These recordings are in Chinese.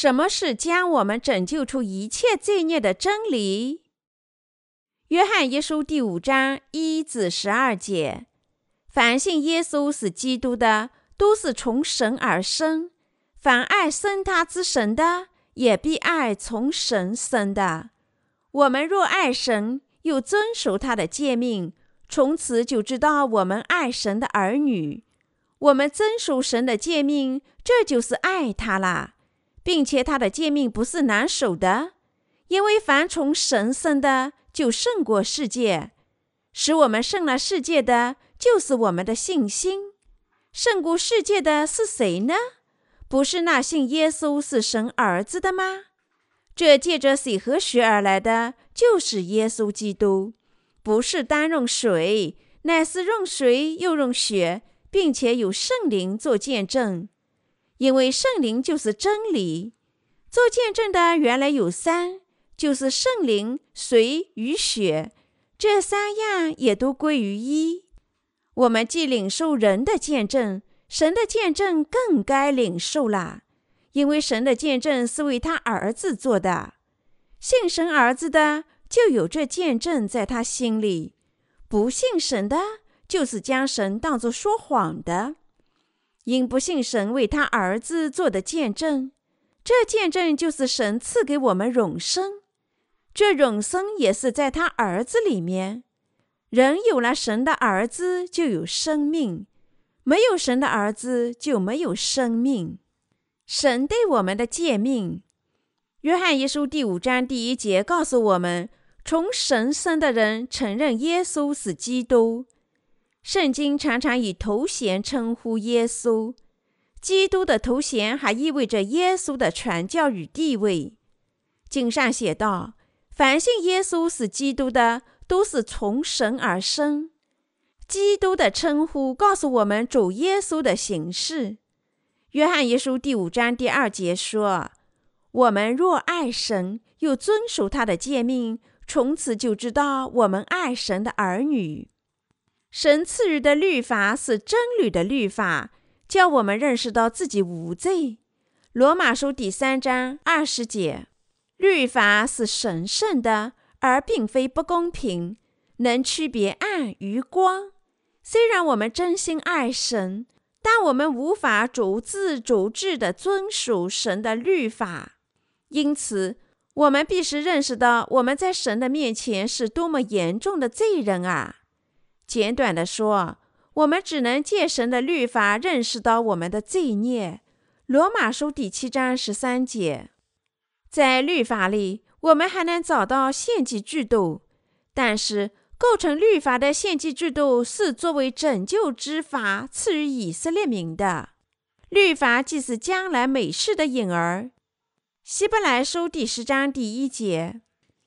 什么是将我们拯救出一切罪孽的真理？约翰一书第五章一至十二节：凡信耶稣是基督的，都是从神而生；凡爱生他之神的，也必爱从神生的。我们若爱神，又遵守他的诫命，从此就知道我们爱神的儿女。我们遵守神的诫命，这就是爱他啦。并且他的诫命不是难守的，因为凡从神生的就胜过世界，使我们胜了世界的就是我们的信心。胜过世界的是谁呢？不是那信耶稣是神儿子的吗？这借着水和血而来的就是耶稣基督，不是单用水，乃是用水又用血，并且有圣灵做见证。因为圣灵就是真理，做见证的原来有三，就是圣灵、水与血，这三样也都归于一。我们既领受人的见证，神的见证更该领受啦。因为神的见证是为他儿子做的，信神儿子的就有这见证在他心里；不信神的，就是将神当作说谎的。因不信神为他儿子做的见证，这见证就是神赐给我们永生。这永生也是在他儿子里面。人有了神的儿子，就有生命；没有神的儿子，就没有生命。神对我们的诫命，约翰一书第五章第一节告诉我们：从神生的人承认耶稣是基督。圣经常常以头衔称呼耶稣，基督的头衔还意味着耶稣的传教与地位。经上写道：“凡信耶稣是基督的，都是从神而生。”基督的称呼告诉我们主耶稣的形式。约翰一书第五章第二节说：“我们若爱神，又遵守他的诫命，从此就知道我们爱神的儿女。”神赐予的律法是真理的律法，叫我们认识到自己无罪。罗马书第三章二十节，律法是神圣的，而并非不公平，能区别暗与光。虽然我们真心爱神，但我们无法逐字逐句地遵守神的律法。因此，我们必须认识到我们在神的面前是多么严重的罪人啊！简短的说，我们只能借神的律法认识到我们的罪孽。罗马书第七章十三节，在律法里，我们还能找到献祭制度，但是构成律法的献祭制度是作为拯救之法赐予以色列民的。律法既是将来美事的影儿。希伯来书第十章第一节，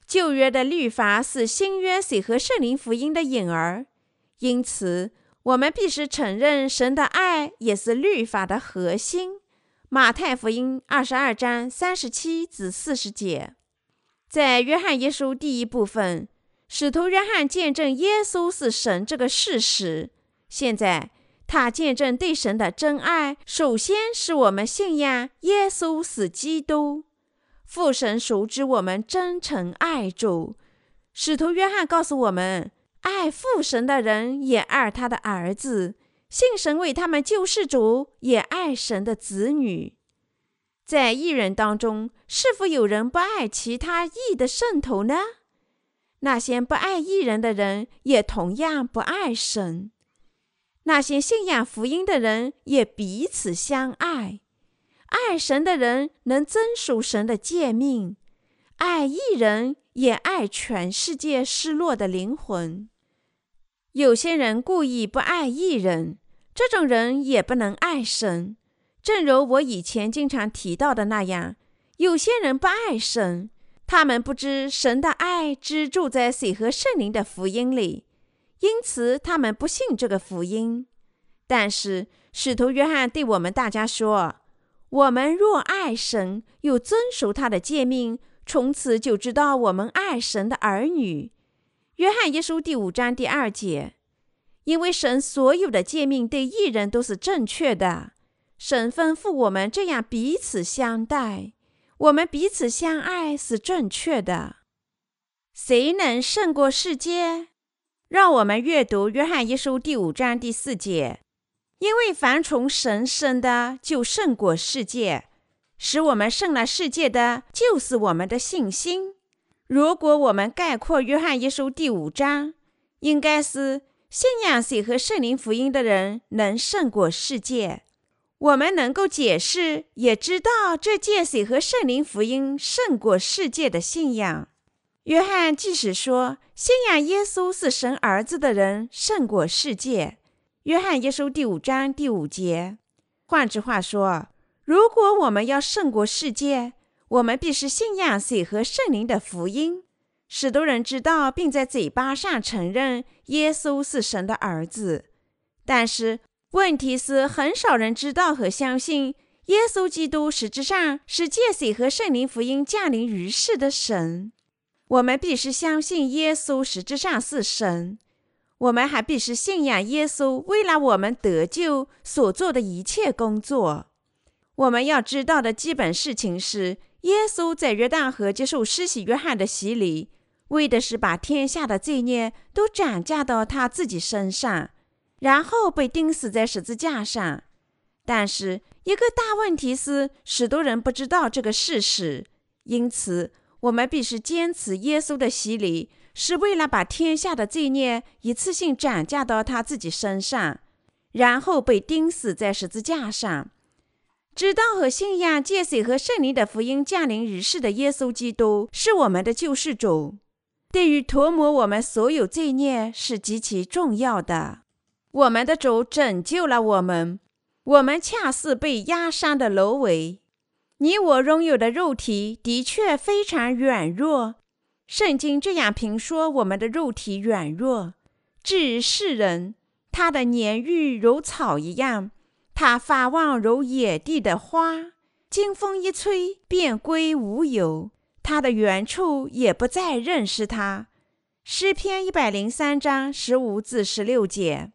旧约的律法是新约水和圣灵福音的影儿。因此，我们必须承认，神的爱也是律法的核心。马太福音二十二章三十七至四十节，在约翰一书第一部分，使徒约翰见证耶稣是神这个事实。现在，他见证对神的真爱，首先是我们信仰耶稣是基督。父神熟知我们真诚爱主。使徒约翰告诉我们。爱父神的人也爱他的儿子，信神为他们救世主，也爱神的子女。在异人当中，是否有人不爱其他异的圣徒呢？那些不爱异人的人，也同样不爱神。那些信仰福音的人，也彼此相爱。爱神的人能遵守神的诫命，爱异人也爱全世界失落的灵魂。有些人故意不爱艺人，这种人也不能爱神。正如我以前经常提到的那样，有些人不爱神，他们不知神的爱只住在水和圣灵的福音里，因此他们不信这个福音。但是使徒约翰对我们大家说：“我们若爱神，又遵守他的诫命，从此就知道我们爱神的儿女。”约翰一书第五章第二节，因为神所有的诫命对一人都是正确的，神吩咐我们这样彼此相待。我们彼此相爱是正确的。谁能胜过世界？让我们阅读《约翰一书》第五章第四节：“因为凡从神生的，就胜过世界。使我们胜了世界的，就是我们的信心。”如果我们概括《约翰一书》第五章，应该是信仰谁和圣灵福音的人能胜过世界。我们能够解释，也知道这借谁和圣灵福音胜过世界的信仰。约翰即使说信仰耶稣是神儿子的人胜过世界，《约翰一书》第五章第五节。换句话说，如果我们要胜过世界，我们必须信仰谁和圣灵的福音，使多人知道，并在嘴巴上承认耶稣是神的儿子。但是，问题是，很少人知道和相信耶稣基督实质上是借水和圣灵福音降临于世的神。我们必须相信耶稣实质上是神。我们还必须信仰耶稣为了我们得救所做的一切工作。我们要知道的基本事情是，耶稣在约旦河接受施洗约翰的洗礼，为的是把天下的罪孽都转嫁到他自己身上。然后被钉死在十字架上，但是一个大问题是，许多人不知道这个事实。因此，我们必须坚持耶稣的洗礼是为了把天下的罪孽一次性转嫁到他自己身上，然后被钉死在十字架上。知道和信仰借水和圣灵的福音降临于世的耶稣基督是我们的救世主，对于涂抹我们所有罪孽是极其重要的。我们的主拯救了我们，我们恰似被压伤的芦苇。你我拥有的肉体的确非常软弱。圣经这样评说我们的肉体软弱：至于世人，他的年日如草一样，他发旺如野地的花，经风一吹便归无有，他的原处也不再认识他。诗篇一百零三章十五至十六节。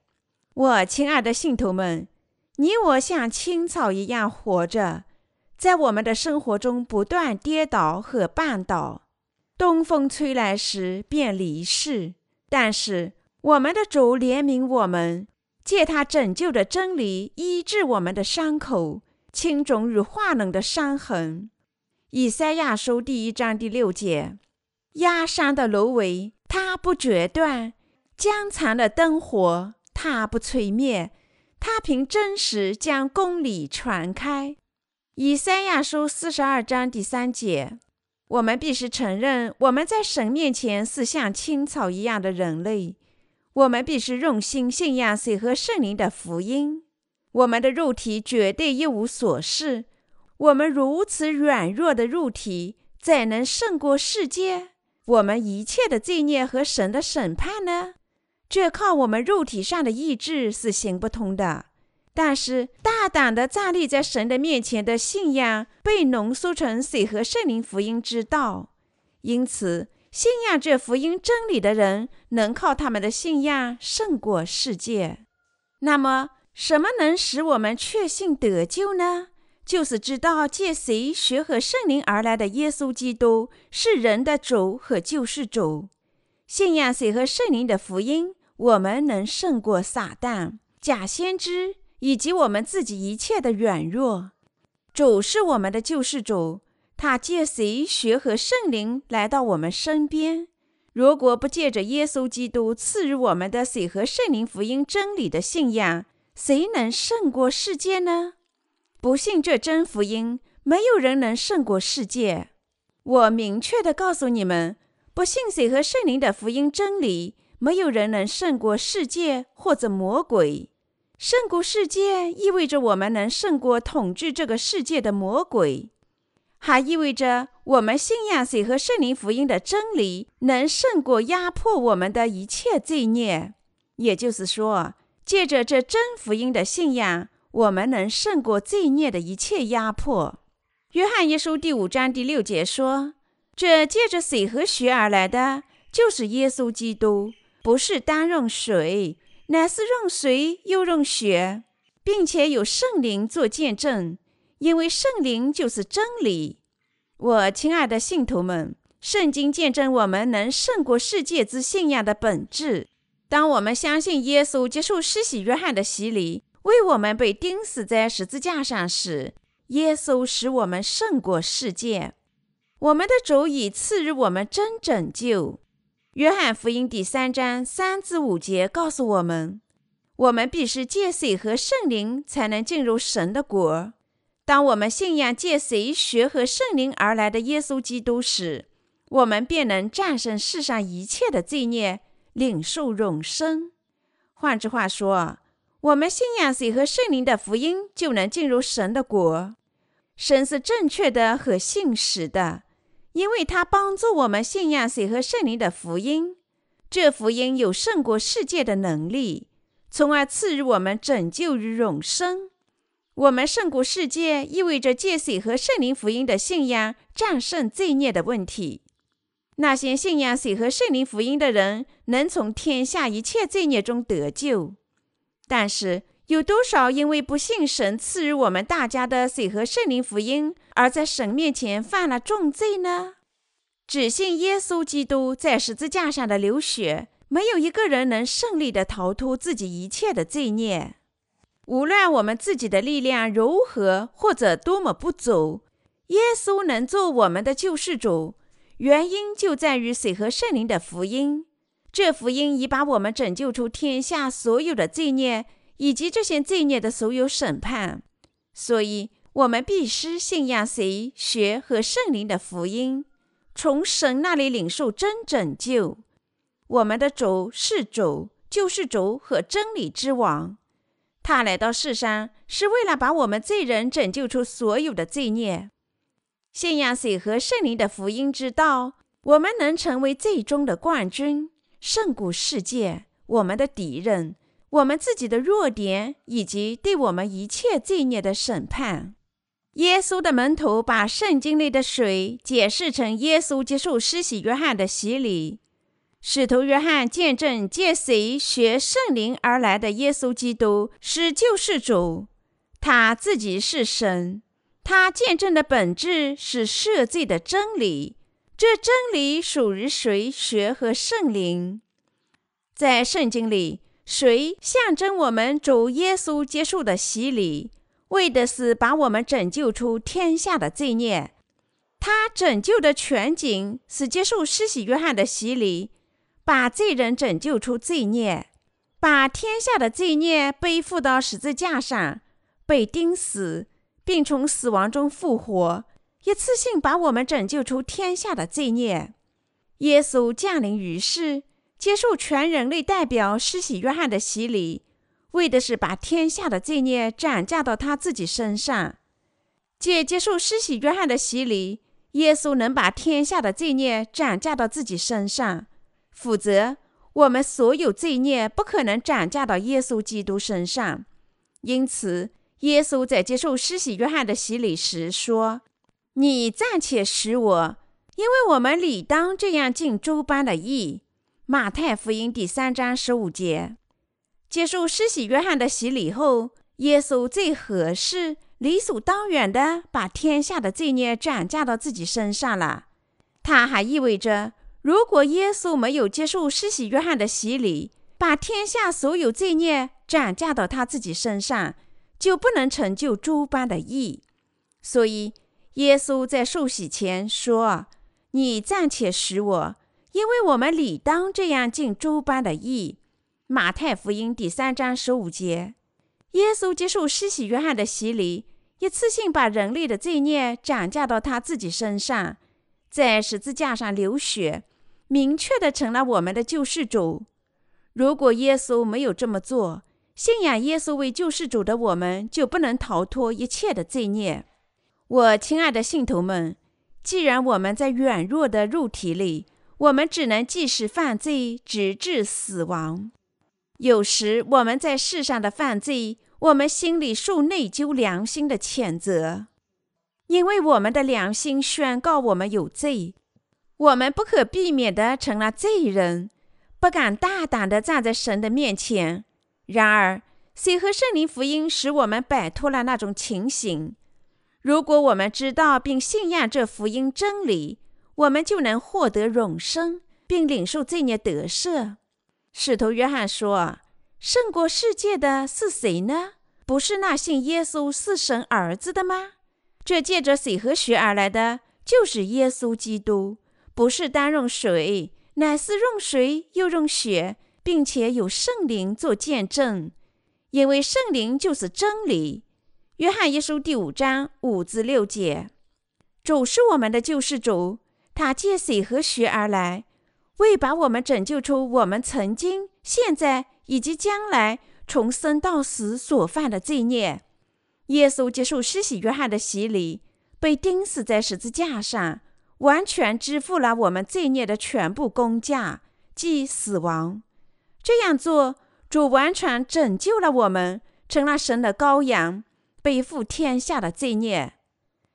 我亲爱的信徒们，你我像青草一样活着，在我们的生活中不断跌倒和绊倒，东风吹来时便离世。但是我们的主怜悯我们，借他拯救的真理医治我们的伤口，轻肿与化脓的伤痕。以赛亚书第一章第六节：压伤的芦苇，它不决断；将残的灯火。他不吹灭，他凭真实将公理传开。以赛亚书四十二章第三节，我们必须承认，我们在神面前是像青草一样的人类。我们必须用心信仰水和圣灵的福音。我们的肉体绝对一无所事。我们如此软弱的肉体，怎能胜过世界？我们一切的罪孽和神的审判呢？这靠我们肉体上的意志是行不通的，但是大胆的站立在神的面前的信仰被浓缩成水和圣灵福音之道，因此信仰这福音真理的人能靠他们的信仰胜过世界。那么，什么能使我们确信得救呢？就是知道借谁学和圣灵而来的耶稣基督是人的主和救世主。信仰谁和圣灵的福音，我们能胜过撒旦、假先知以及我们自己一切的软弱。主是我们的救世主，他借谁学和圣灵来到我们身边？如果不借着耶稣基督赐予我们的水和圣灵福音真理的信仰，谁能胜过世界呢？不信这真福音，没有人能胜过世界。我明确的告诉你们。不信水和圣灵的福音真理，没有人能胜过世界或者魔鬼。胜过世界意味着我们能胜过统治这个世界的魔鬼，还意味着我们信仰谁和圣灵福音的真理，能胜过压迫我们的一切罪孽。也就是说，借着这真福音的信仰，我们能胜过罪孽的一切压迫。约翰一书第五章第六节说。这借着水和血而来的，就是耶稣基督，不是单用水，乃是用水又用血，并且有圣灵做见证，因为圣灵就是真理。我亲爱的信徒们，圣经见证我们能胜过世界之信仰的本质。当我们相信耶稣接受施洗约翰的洗礼，为我们被钉死在十字架上时，耶稣使我们胜过世界。我们的主已赐予我们真拯救。约翰福音第三章三至五节告诉我们，我们必须借水和圣灵才能进入神的国。当我们信仰借水、血和圣灵而来的耶稣基督时，我们便能战胜世上一切的罪孽，领受永生。换句话说，我们信仰谁和圣灵的福音，就能进入神的国。神是正确的和信实的。因为他帮助我们信仰谁和圣灵的福音，这福音有胜过世界的能力，从而赐予我们拯救与永生。我们胜过世界，意味着借水和圣灵福音的信仰战胜罪孽的问题。那些信仰水和圣灵福音的人，能从天下一切罪孽中得救。但是，有多少因为不信神赐予我们大家的水和圣灵福音，而在神面前犯了重罪呢？只信耶稣基督在十字架上的流血，没有一个人能胜利地逃脱自己一切的罪孽。无论我们自己的力量如何或者多么不足，耶稣能做我们的救世主，原因就在于水和圣灵的福音。这福音已把我们拯救出天下所有的罪孽。以及这些罪孽的所有审判，所以我们必须信仰谁、学和圣灵的福音，从神那里领受真拯救。我们的主是主，救世主和真理之王。他来到世上是为了把我们罪人拯救出所有的罪孽。信仰水和圣灵的福音之道，我们能成为最终的冠军，胜过世界，我们的敌人。我们自己的弱点，以及对我们一切罪孽的审判。耶稣的门徒把圣经里的水解释成耶稣接受施洗约翰的洗礼。使徒约翰见证借谁学圣灵而来的耶稣基督是救世主，他自己是神。他见证的本质是赦罪的真理。这真理属于谁学和圣灵？在圣经里。水象征我们主耶稣接受的洗礼，为的是把我们拯救出天下的罪孽。他拯救的全景是接受施洗约翰的洗礼，把罪人拯救出罪孽，把天下的罪孽背负到十字架上，被钉死，并从死亡中复活，一次性把我们拯救出天下的罪孽。耶稣降临于世。接受全人类代表施洗约翰的洗礼，为的是把天下的罪孽转嫁到他自己身上。借接受施洗约翰的洗礼，耶稣能把天下的罪孽转嫁到自己身上；否则，我们所有罪孽不可能转嫁到耶稣基督身上。因此，耶稣在接受施洗约翰的洗礼时说：“你暂且使我，因为我们理当这样尽诸般的义。”马太福音第三章十五节，接受施洗约翰的洗礼后，耶稣最合适、理所当然的把天下的罪孽转嫁到自己身上了。它还意味着，如果耶稣没有接受施洗约翰的洗礼，把天下所有罪孽转嫁到他自己身上，就不能成就诸般的义。所以，耶稣在受洗前说：“你暂且使我。”因为我们理当这样尽诸般的义。马太福音第三章十五节，耶稣接受施洗约翰的洗礼，一次性把人类的罪孽转嫁到他自己身上，在十字架上流血，明确的成了我们的救世主。如果耶稣没有这么做，信仰耶稣为救世主的我们就不能逃脱一切的罪孽。我亲爱的信徒们，既然我们在软弱的肉体里，我们只能继续犯罪，直至死亡。有时我们在世上的犯罪，我们心里受内疚良心的谴责，因为我们的良心宣告我们有罪，我们不可避免地成了罪人，不敢大胆地站在神的面前。然而，水和圣灵福音使我们摆脱了那种情形。如果我们知道并信仰这福音真理，我们就能获得永生，并领受罪孽得赦。使徒约翰说：“胜过世界的是谁呢？不是那信耶稣是神儿子的吗？这借着水和血而来的，就是耶稣基督，不是单用水，乃是用水又用血，并且有圣灵做见证，因为圣灵就是真理。”约翰一书第五章五至六节，主是我们的救世主，他借水和血而来，为把我们拯救出我们曾经、现在以及将来从生到死所犯的罪孽。耶稣接受施洗约翰的洗礼，被钉死在十字架上，完全支付了我们罪孽的全部工价，即死亡。这样做，主完全拯救了我们，成了神的羔羊。背负天下的罪孽，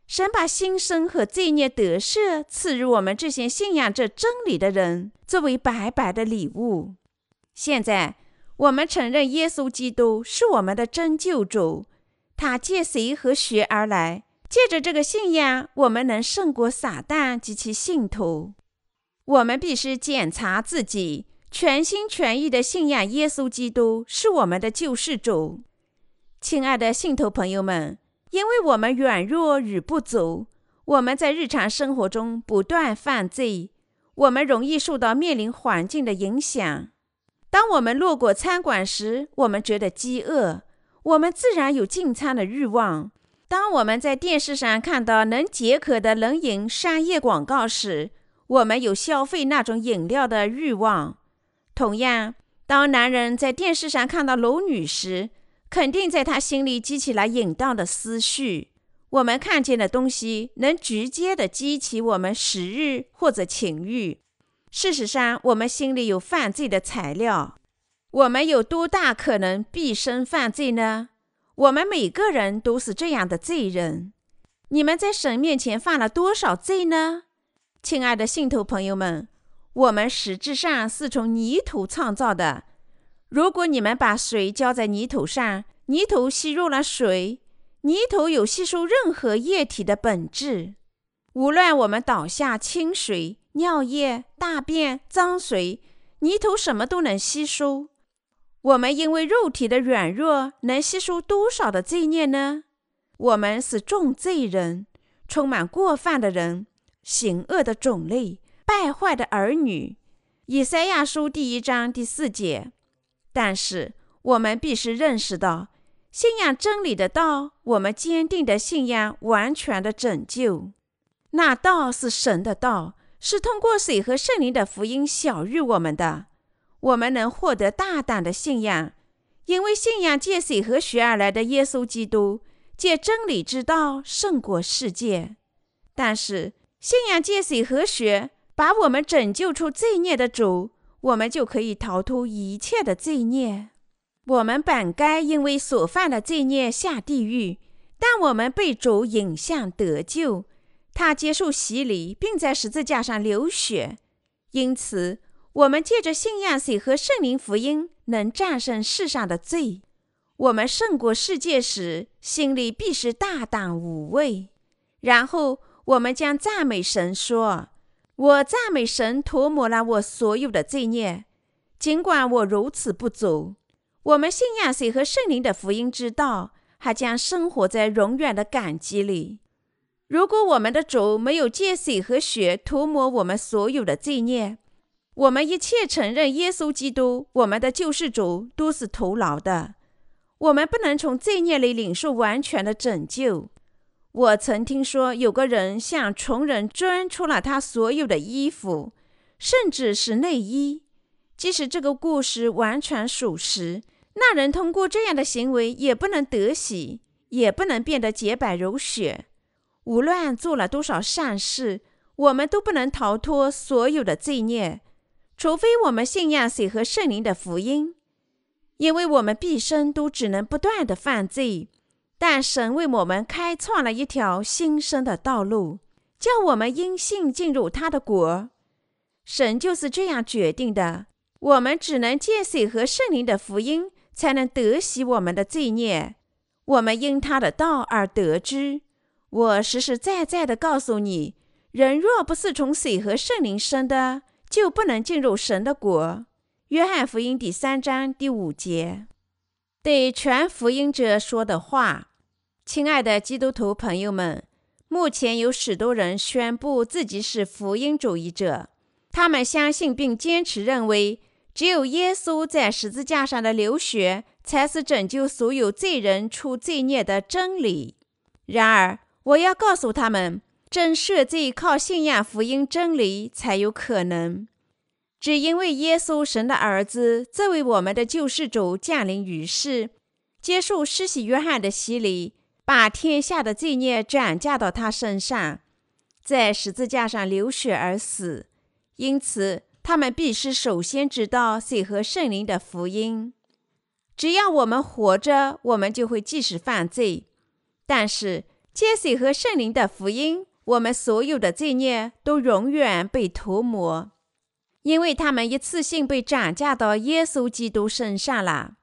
神把新生和罪孽得赦赐予我们这些信仰着真理的人，作为白白的礼物。现在，我们承认耶稣基督是我们的真救主，他借谁和血而来？借着这个信仰，我们能胜过撒旦及其信徒。我们必须检查自己，全心全意的信仰耶稣基督是我们的救世主。亲爱的信徒朋友们，因为我们软弱与不足，我们在日常生活中不断犯罪，我们容易受到面临环境的影响。当我们路过餐馆时，我们觉得饥饿，我们自然有进餐的欲望。当我们在电视上看到能解渴的冷饮商业广告时，我们有消费那种饮料的欲望。同样，当男人在电视上看到裸女时，肯定在他心里激起了淫荡的思绪。我们看见的东西能直接的激起我们食欲或者情欲。事实上，我们心里有犯罪的材料。我们有多大可能毕生犯罪呢？我们每个人都是这样的罪人。你们在神面前犯了多少罪呢？亲爱的信徒朋友们，我们实质上是从泥土创造的。如果你们把水浇在泥土上，泥土吸入了水。泥土有吸收任何液体的本质。无论我们倒下清水、尿液、大便、脏水，泥土什么都能吸收。我们因为肉体的软弱，能吸收多少的罪孽呢？我们是重罪人，充满过犯的人，行恶的种类，败坏的儿女。以赛亚书第一章第四节。但是我们必须认识到，信仰真理的道，我们坚定的信仰完全的拯救。那道是神的道，是通过水和圣灵的福音晓谕我们的。我们能获得大胆的信仰，因为信仰借水和血而来的耶稣基督，借真理之道胜过世界。但是信仰借水和血，把我们拯救出罪孽的主。我们就可以逃脱一切的罪孽。我们本该因为所犯的罪孽下地狱，但我们被主引向得救。他接受洗礼，并在十字架上流血。因此，我们借着信仰水和圣灵福音，能战胜世上的罪。我们胜过世界时，心里必是大胆无畏。然后，我们将赞美神说。我赞美神，涂抹了我所有的罪孽。尽管我如此不足，我们信仰水和圣灵的福音之道，还将生活在永远的感激里。如果我们的主没有借水和血涂抹我们所有的罪孽，我们一切承认耶稣基督我们的救世主都是徒劳的。我们不能从罪孽里领受完全的拯救。我曾听说有个人向穷人捐出了他所有的衣服，甚至是内衣。即使这个故事完全属实，那人通过这样的行为也不能得喜，也不能变得洁白如雪。无论做了多少善事，我们都不能逃脱所有的罪孽，除非我们信仰水和圣灵的福音，因为我们毕生都只能不断的犯罪。但神为我们开创了一条新生的道路，叫我们因信进入他的国。神就是这样决定的。我们只能借水和圣灵的福音，才能得洗我们的罪孽。我们因他的道而得知，我实实在在的告诉你，人若不是从水和圣灵生的，就不能进入神的国。约翰福音第三章第五节，对全福音者说的话。亲爱的基督徒朋友们，目前有许多人宣布自己是福音主义者，他们相信并坚持认为，只有耶稣在十字架上的流血才是拯救所有罪人出罪孽的真理。然而，我要告诉他们，真赦罪靠信仰福音真理才有可能。只因为耶稣神的儿子，作为我们的救世主降临于世，接受施洗约翰的洗礼。把天下的罪孽转嫁到他身上，在十字架上流血而死。因此，他们必须首先知道水和圣灵的福音。只要我们活着，我们就会继续犯罪。但是，接水和圣灵的福音，我们所有的罪孽都永远被涂抹，因为他们一次性被转嫁到耶稣基督身上了。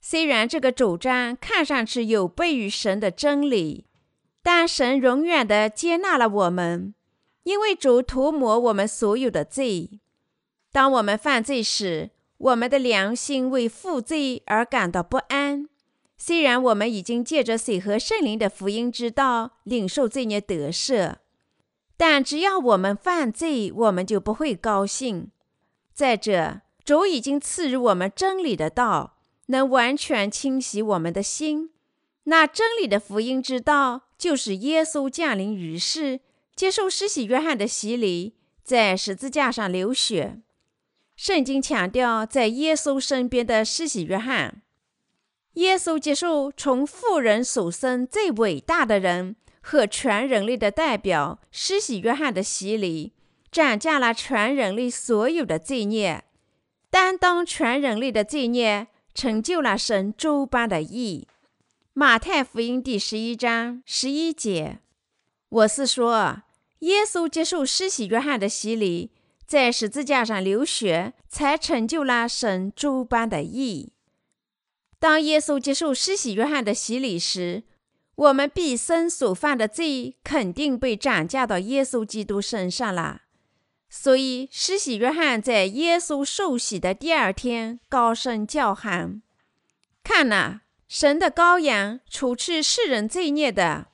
虽然这个主张看上去有悖于神的真理，但神永远的接纳了我们，因为主涂抹我们所有的罪。当我们犯罪时，我们的良心为负罪而感到不安。虽然我们已经借着水和圣灵的福音之道领受罪孽得赦，但只要我们犯罪，我们就不会高兴。再者，主已经赐予我们真理的道。能完全清洗我们的心。那真理的福音之道，就是耶稣降临于世，接受施洗约翰的洗礼，在十字架上流血。圣经强调，在耶稣身边的施洗约翰，耶稣接受从富人所生最伟大的人和全人类的代表施洗约翰的洗礼，斩下了全人类所有的罪孽，担当全人类的罪孽。成就了神周般的义。马太福音第十一章十一节，我是说，耶稣接受施洗约翰的洗礼，在十字架上流血，才成就了神周般的义。当耶稣接受施洗约翰的洗礼时，我们毕生所犯的罪肯定被转嫁到耶稣基督身上了。所以，施洗约翰在耶稣受洗的第二天高声叫喊：“看呐，神的羔羊，除去世人罪孽的。”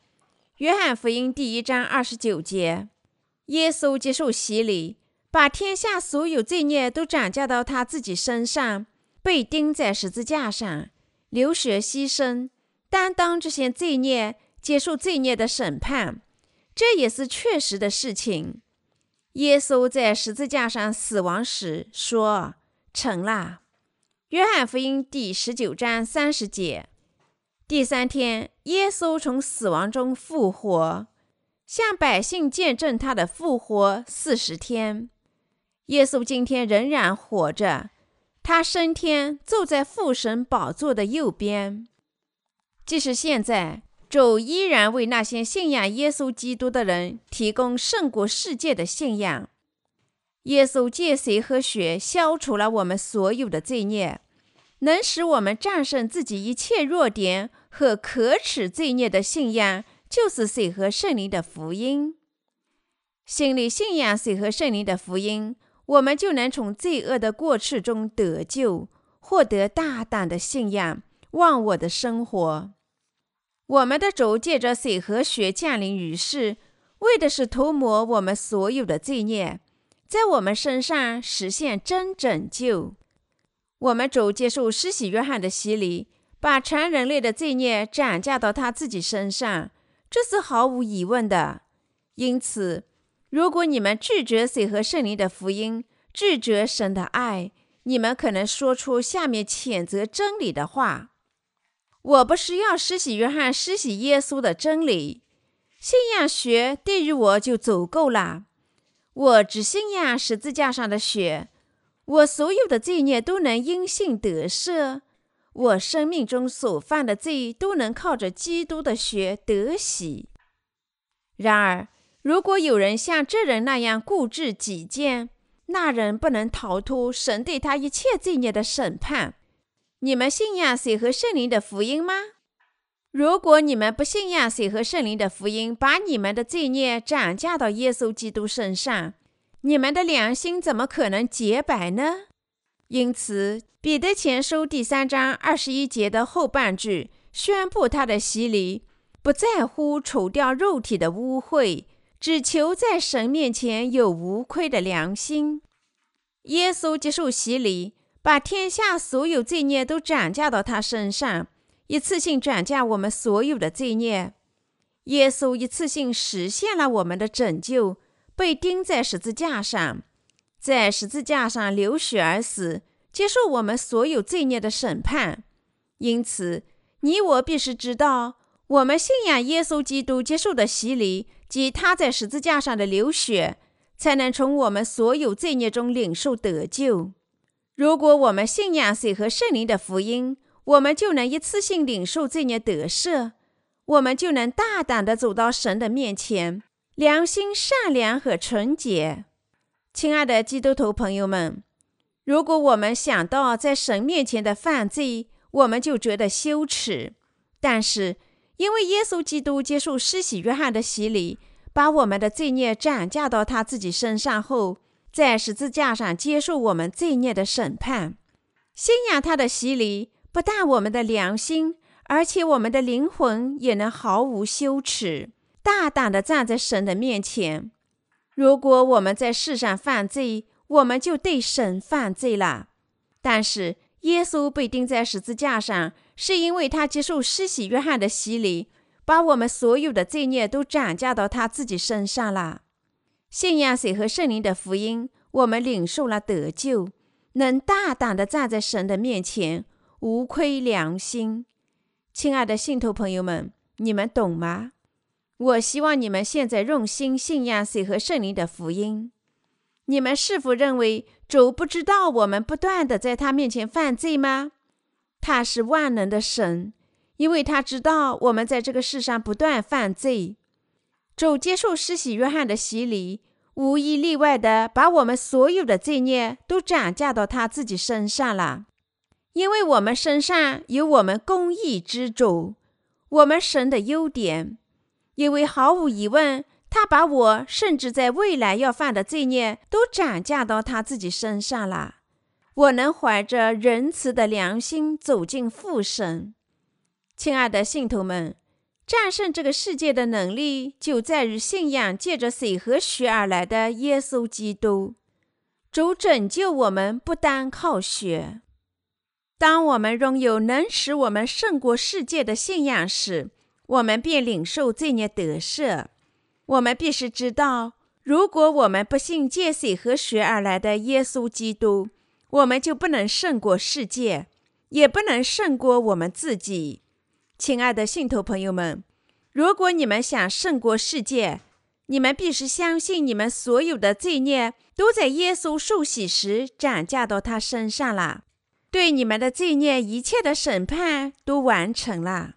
约翰福音第一章二十九节。耶稣接受洗礼，把天下所有罪孽都转嫁到他自己身上，被钉在十字架上，流血牺牲，担当这些罪孽，接受罪孽的审判。这也是确实的事情。耶稣在十字架上死亡时说：“成了。”约翰福音第十九章三十节。第三天，耶稣从死亡中复活，向百姓见证他的复活四十天。耶稣今天仍然活着，他升天，坐在父神宝座的右边。即使现在。主依然为那些信仰耶稣基督的人提供胜过世界的信仰。耶稣借水和血消除了我们所有的罪孽，能使我们战胜自己一切弱点和可耻罪孽的信仰，就是水和圣灵的福音。心里信仰水和圣灵的福音，我们就能从罪恶的过去中得救，获得大胆的信仰，忘我的生活。我们的主借着水和血降临于世，为的是涂抹我们所有的罪孽，在我们身上实现真拯救。我们主接受施洗约翰的洗礼，把全人类的罪孽转嫁到他自己身上，这是毫无疑问的。因此，如果你们拒绝水和圣灵的福音，拒绝神的爱，你们可能说出下面谴责真理的话。我不是要施洗约翰施洗耶稣的真理，信仰学对于我就足够了。我只信仰十字架上的血，我所有的罪孽都能因信得赦，我生命中所犯的罪都能靠着基督的血得洗。然而，如果有人像这人那样固执己见，那人不能逃脱神对他一切罪孽的审判。你们信仰水和圣灵的福音吗？如果你们不信仰水和圣灵的福音，把你们的罪孽转嫁到耶稣基督身上，你们的良心怎么可能洁白呢？因此，彼得前书第三章二十一节的后半句宣布他的洗礼，不在乎除掉肉体的污秽，只求在神面前有无愧的良心。耶稣接受洗礼，把天下所有罪孽都转嫁到他身上，一次性转嫁我们所有的罪孽。耶稣一次性实现了我们的拯救，被钉在十字架上，在十字架上流血而死，接受我们所有罪孽的审判。因此，你我必须知道，我们信仰耶稣基督接受的洗礼及他在十字架上的流血。才能从我们所有罪孽中领受得救。如果我们信仰水和圣灵的福音，我们就能一次性领受罪孽得赦，我们就能大胆地走到神的面前，良心善良和纯洁。亲爱的基督徒朋友们，如果我们想到在神面前的犯罪，我们就觉得羞耻；但是因为耶稣基督接受施洗约翰的洗礼。把我们的罪孽转嫁到他自己身上后，在十字架上接受我们罪孽的审判。信仰他的洗礼，不但我们的良心，而且我们的灵魂也能毫无羞耻，大胆地站在神的面前。如果我们在世上犯罪，我们就对神犯罪了。但是耶稣被钉在十字架上，是因为他接受施洗约翰的洗礼。把我们所有的罪孽都转嫁到他自己身上了。信仰水和圣灵的福音，我们领受了得救，能大胆地站在神的面前，无愧良心。亲爱的信徒朋友们，你们懂吗？我希望你们现在用心信仰水和圣灵的福音。你们是否认为主不知道我们不断地在他面前犯罪吗？他是万能的神。因为他知道我们在这个世上不断犯罪，主接受施洗约翰的洗礼，无一例外的把我们所有的罪孽都转嫁到他自己身上了。因为我们身上有我们公义之主，我们神的优点。因为毫无疑问，他把我甚至在未来要犯的罪孽都转嫁到他自己身上了。我能怀着仁慈的良心走进父神。亲爱的信徒们，战胜这个世界的能力就在于信仰借着水和血而来的耶稣基督。主拯救我们不单靠血。当我们拥有能使我们胜过世界的信仰时，我们便领受罪孽得赦。我们必须知道，如果我们不信借水和血而来的耶稣基督，我们就不能胜过世界，也不能胜过我们自己。亲爱的信徒朋友们，如果你们想胜过世界，你们必须相信你们所有的罪孽都在耶稣受洗时转嫁到他身上了，对你们的罪孽一切的审判都完成了。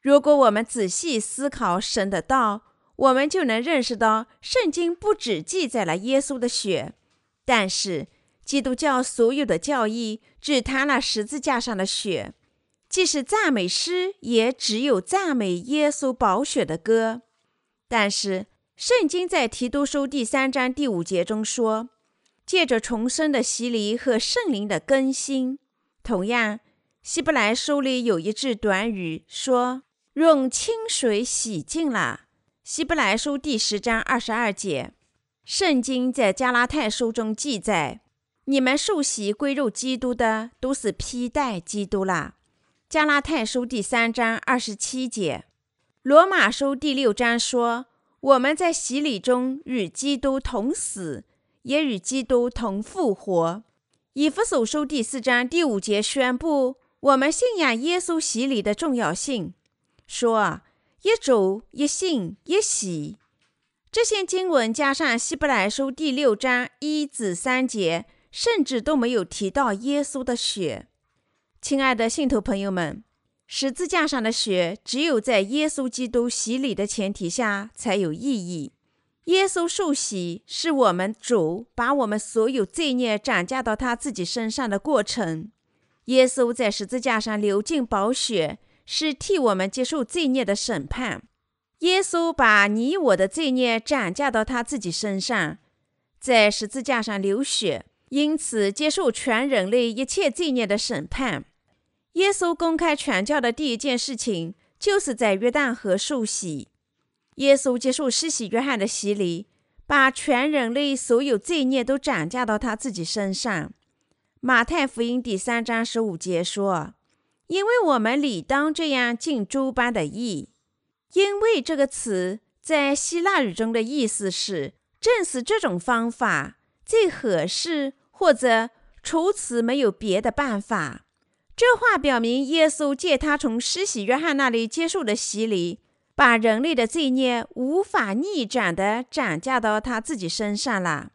如果我们仔细思考神的道，我们就能认识到，圣经不只记载了耶稣的血，但是基督教所有的教义只谈了十字架上的血。即使赞美诗，也只有赞美耶稣宝血的歌。但是，圣经在提督书第三章第五节中说：“借着重生的洗礼和圣灵的更新。”同样，希伯来书里有一句短语说：“用清水洗净了。”希伯来书第十章二十二节。圣经在加拉太书中记载：“你们受洗归入基督的，都是披戴基督了。”加拉太书第三章二十七节，罗马书第六章说：“我们在洗礼中与基督同死，也与基督同复活。”以弗所书第四章第五节宣布我们信仰耶稣洗礼的重要性，说：“一主、一信、一洗。”这些经文加上希伯来书第六章一至三节，甚至都没有提到耶稣的血。亲爱的信徒朋友们，十字架上的血只有在耶稣基督洗礼的前提下才有意义。耶稣受洗是我们主把我们所有罪孽转嫁到他自己身上的过程。耶稣在十字架上流尽宝血，是替我们接受罪孽的审判。耶稣把你我的罪孽转嫁到他自己身上，在十字架上流血，因此接受全人类一切罪孽的审判。耶稣公开传教的第一件事情，就是在约旦河受洗。耶稣接受施洗约翰的洗礼，把全人类所有罪孽都转嫁到他自己身上。马太福音第三章十五节说：“因为我们理当这样尽诸般的义。”因为这个词在希腊语中的意思是，正是这种方法最合适，或者除此没有别的办法。这话表明，耶稣借他从施洗约翰那里接受的洗礼，把人类的罪孽无法逆转的转嫁到他自己身上了。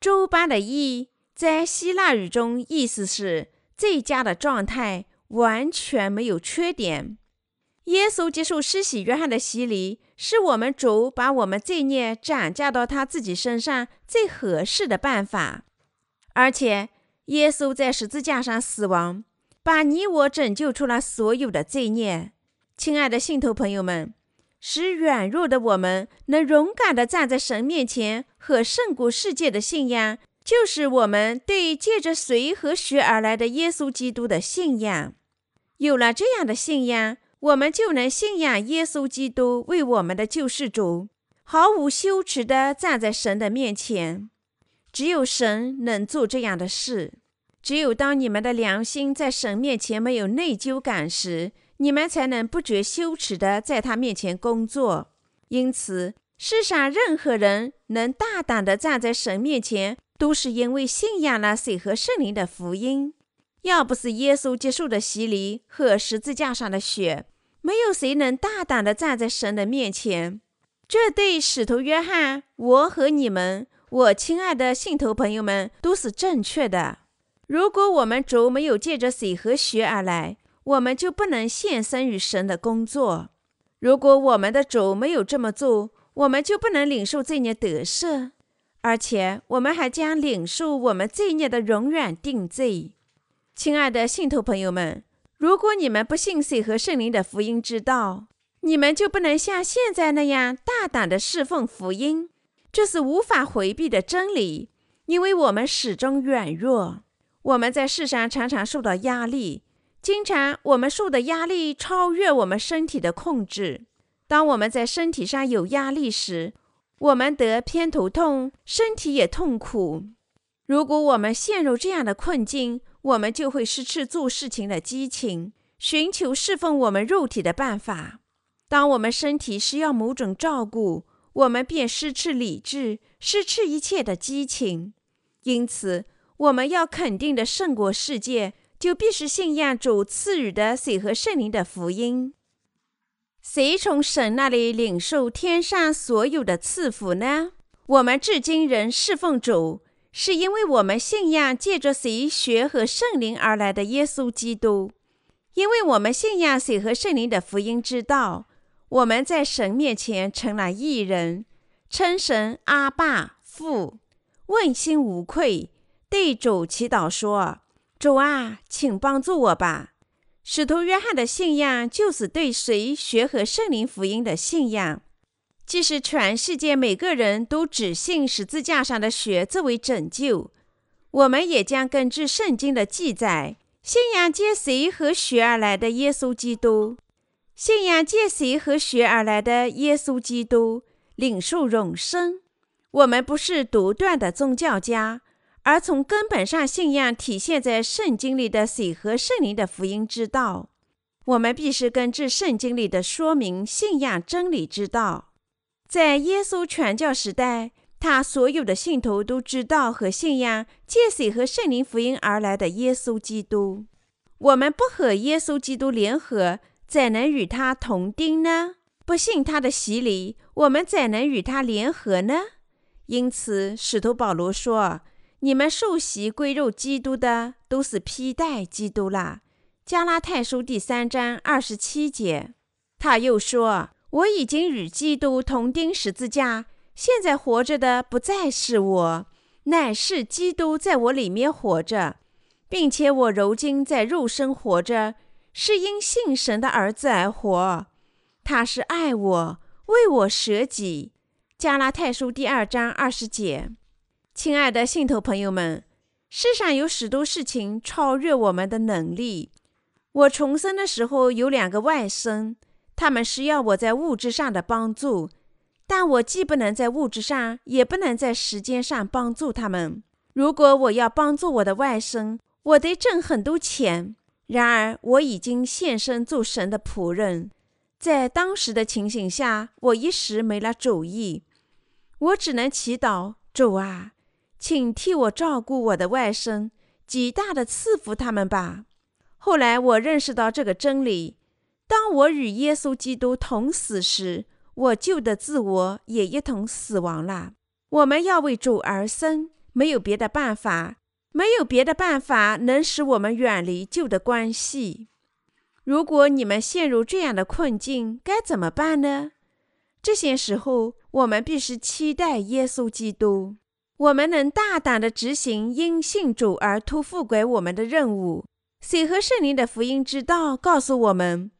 周般的义，在希腊语中意思是最佳的状态，完全没有缺点。耶稣接受施洗约翰的洗礼，是我们主把我们罪孽转嫁到他自己身上最合适的办法。而且，耶稣在十字架上死亡。把你我拯救出了所有的罪孽，亲爱的信徒朋友们，使软弱的我们能勇敢地站在神面前和胜过世界的信仰，就是我们对借着水和血而来的耶稣基督的信仰。有了这样的信仰，我们就能信仰耶稣基督为我们的救世主，毫无羞耻地站在神的面前。只有神能做这样的事。只有当你们的良心在神面前没有内疚感时，你们才能不觉羞耻地在他面前工作。因此，世上任何人能大胆地站在神面前，都是因为信仰了水和圣灵的福音。要不是耶稣接受的洗礼和十字架上的血，没有谁能大胆地站在神的面前。这对使徒约翰，我和你们，我亲爱的信徒朋友们，都是正确的。如果我们主没有借着水和血而来，我们就不能献身于神的工作。如果我们的主没有这么做，我们就不能领受罪孽得赦，而且我们还将领受我们罪孽的永远定罪。亲爱的信徒朋友们，如果你们不信水和圣灵的福音之道，你们就不能像现在那样大胆地侍奉福音。这是无法回避的真理，因为我们始终软弱。我们在世上常常受到压力，经常我们受的压力超越我们身体的控制。当我们在身体上有压力时，我们得偏头痛，身体也痛苦。如果我们陷入这样的困境，我们就会失去做事情的激情，寻求侍奉我们肉体的办法。当我们身体需要某种照顾，我们便失去理智，失去一切的激情。因此。我们要肯定的胜过世界，就必须信仰主赐予的水和圣灵的福音。谁从神那里领受天上所有的赐福呢？我们至今仍侍奉主，是因为我们信仰借着水、血和圣灵而来的耶稣基督。因为我们信仰水和圣灵的福音之道，我们在神面前成了义人，称神阿爸父，问心无愧。对主祈祷说：“主啊，请帮助我吧。”使徒约翰的信仰就是对水、血和圣灵福音的信仰。即使全世界每个人都只信十字架上的血作为拯救，我们也将根据圣经的记载，信仰借水和血而来的耶稣基督，信仰借水和血而来的耶稣基督，领受永生。我们不是独断的宗教家。而从根本上，信仰体现在圣经里的水和圣灵的福音之道。我们必须根据圣经里的说明，信仰真理之道。在耶稣传教时代，他所有的信徒都知道和信仰借水和圣灵福音而来的耶稣基督。我们不和耶稣基督联合，怎能与他同钉呢？不信他的洗礼，我们怎能与他联合呢？因此，使徒保罗说。你们受洗归入基督的，都是披戴基督了。加拉太书第三章二十七节，他又说：“我已经与基督同钉十字架，现在活着的不再是我，乃是基督在我里面活着，并且我如今在肉身活着，是因信神的儿子而活。他是爱我，为我舍己。加拉太书第二章二十节。亲爱的信徒朋友们，世上有许多事情超越我们的能力。我重生的时候有两个外甥，他们需要我在物质上的帮助，但我既不能在物质上，也不能在时间上帮助他们。如果我要帮助我的外甥，我得挣很多钱。然而，我已经献身做神的仆人，在当时的情形下，我一时没了主意。我只能祈祷主啊，请替我照顾我的外甥，极大的赐福他们吧。后来我认识到这个真理：当我与耶稣基督同死时，我旧的自我也一同死亡了。我们要为主而生，没有别的办法。没有别的办法能使我们远离旧的关系。如果你们陷入这样的困境，该怎么办呢？这些时候，我们必须期待耶稣基督。我们能大胆地执行因信主而托付给我们的任务。水和圣灵的福音之道告诉我们，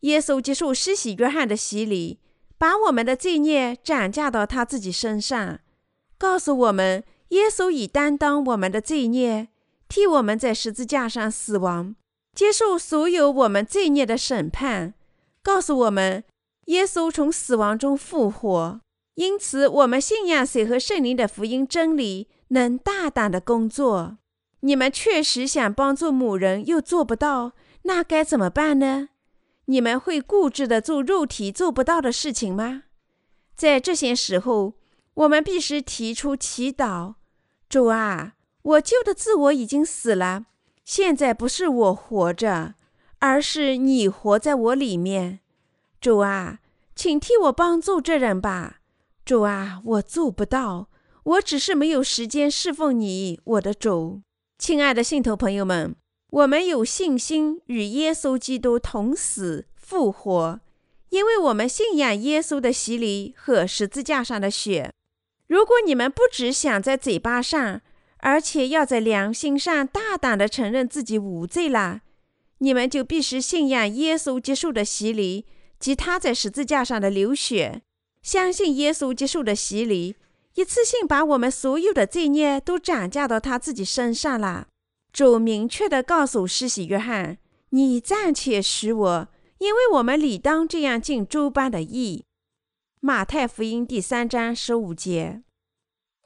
耶稣接受施洗约翰的洗礼，把我们的罪孽转嫁到他自己身上，告诉我们。耶稣已担当我们的罪孽，替我们在十字架上死亡，接受所有我们罪孽的审判。告诉我们，耶稣从死亡中复活。因此，我们信仰水和圣灵的福音真理，能大胆的工作。你们确实想帮助某人，又做不到，那该怎么办呢？你们会固执的做肉体做不到的事情吗？在这些时候。我们必须提出祈祷：主啊，我旧的自我已经死了，现在不是我活着，而是你活在我里面。主啊，请替我帮助这人吧。主啊，我做不到，我只是没有时间侍奉你，我的主。亲爱的信徒朋友们，我们有信心与耶稣基督同死复活，因为我们信仰耶稣的洗礼和十字架上的血。如果你们不只想在嘴巴上，而且要在良心上大胆地承认自己无罪了，你们就必须信仰耶稣接受的洗礼及他在十字架上的流血，相信耶稣接受的洗礼一次性把我们所有的罪孽都转嫁到他自己身上了。主明确地告诉施洗约翰：“你暂且许我，因为我们理当这样尽诸般的义。”马太福音第三章十五节：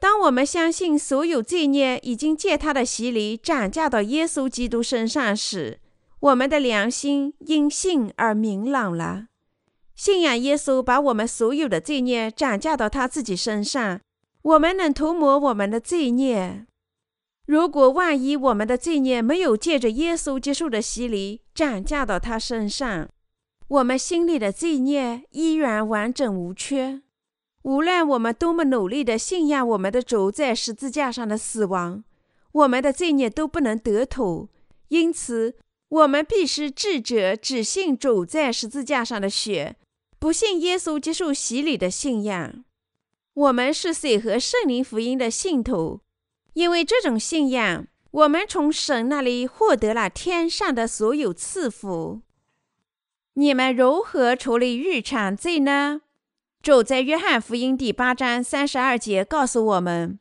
当我们相信所有罪孽已经借他的洗礼转嫁到耶稣基督身上时，我们的良心因信而明朗了。信仰耶稣把我们所有的罪孽转嫁到他自己身上，我们能涂抹我们的罪孽。如果万一我们的罪孽没有借着耶稣接受的洗礼转嫁到他身上，我们心里的罪孽依然完整无缺，无论我们多么努力地信仰我们的主在十字架上的死亡，我们的罪孽都不能得土。因此，我们必须智者只信主在十字架上的血，不信耶稣接受洗礼的信仰。我们是水和圣灵福音的信徒，因为这种信仰，我们从神那里获得了天上的所有赐福。你们如何处理日常罪呢？主在约翰福音第八章三十二节告诉我们：“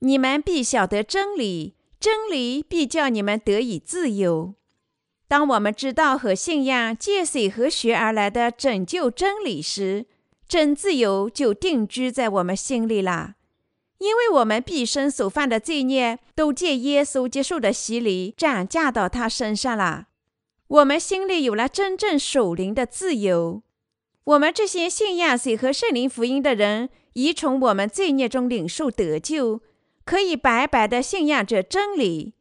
你们必晓得真理，真理必叫你们得以自由。”当我们知道和信仰借水和血而来的拯救真理时，真自由就定居在我们心里了。因为我们毕生所犯的罪孽，都借耶稣接受的洗礼转嫁到他身上了。我们心里有了真正属灵的自由。我们这些信仰水和圣灵福音的人，已从我们罪孽中领受得救，可以白白的信仰这真理。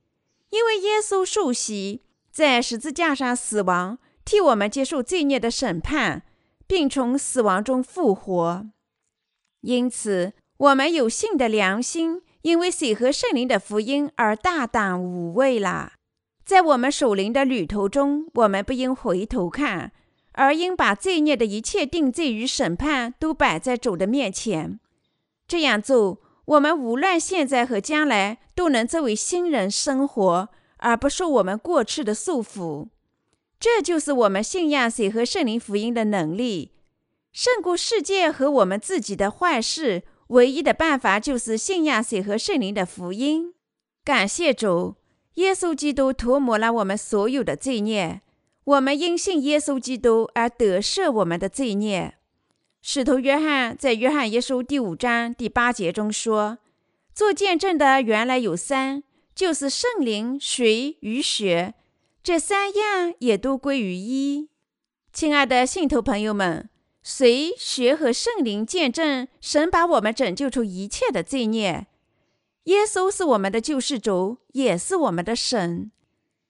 因为耶稣受洗，在十字架上死亡，替我们接受罪孽的审判，并从死亡中复活。因此，我们有信的良心，因为水和圣灵的福音而大胆无畏了。在我们属灵的旅途中，我们不应回头看，而应把罪孽的一切定罪与审判都摆在主的面前。这样做，我们无论现在和将来，都能作为新人生活，而不受我们过去的束缚。这就是我们信仰水和圣灵福音的能力，胜过世界和我们自己的坏事。唯一的办法就是信仰水和圣灵的福音。感谢主，耶稣基督涂抹了我们所有的罪孽，我们因信耶稣基督而得赦我们的罪孽。使徒约翰在约翰一书第五章第八节中说：“做见证的原来有三，就是圣灵、水与血，这三样也都归于一。”亲爱的信徒朋友们。随学和圣灵见证，神把我们拯救出一切的罪孽。耶稣是我们的救世主，也是我们的神。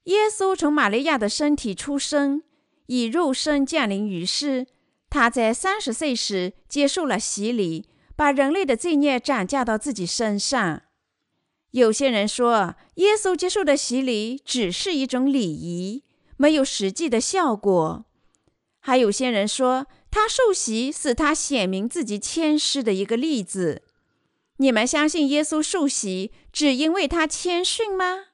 耶稣从玛利亚的身体出生，以肉身降临于世。他在三十岁时接受了洗礼，把人类的罪孽转嫁到自己身上。有些人说，耶稣接受的洗礼只是一种礼仪，没有实际的效果。还有些人说。他受洗是他显明自己谦虚的一个例子。你们相信耶稣受洗只因为他谦逊吗？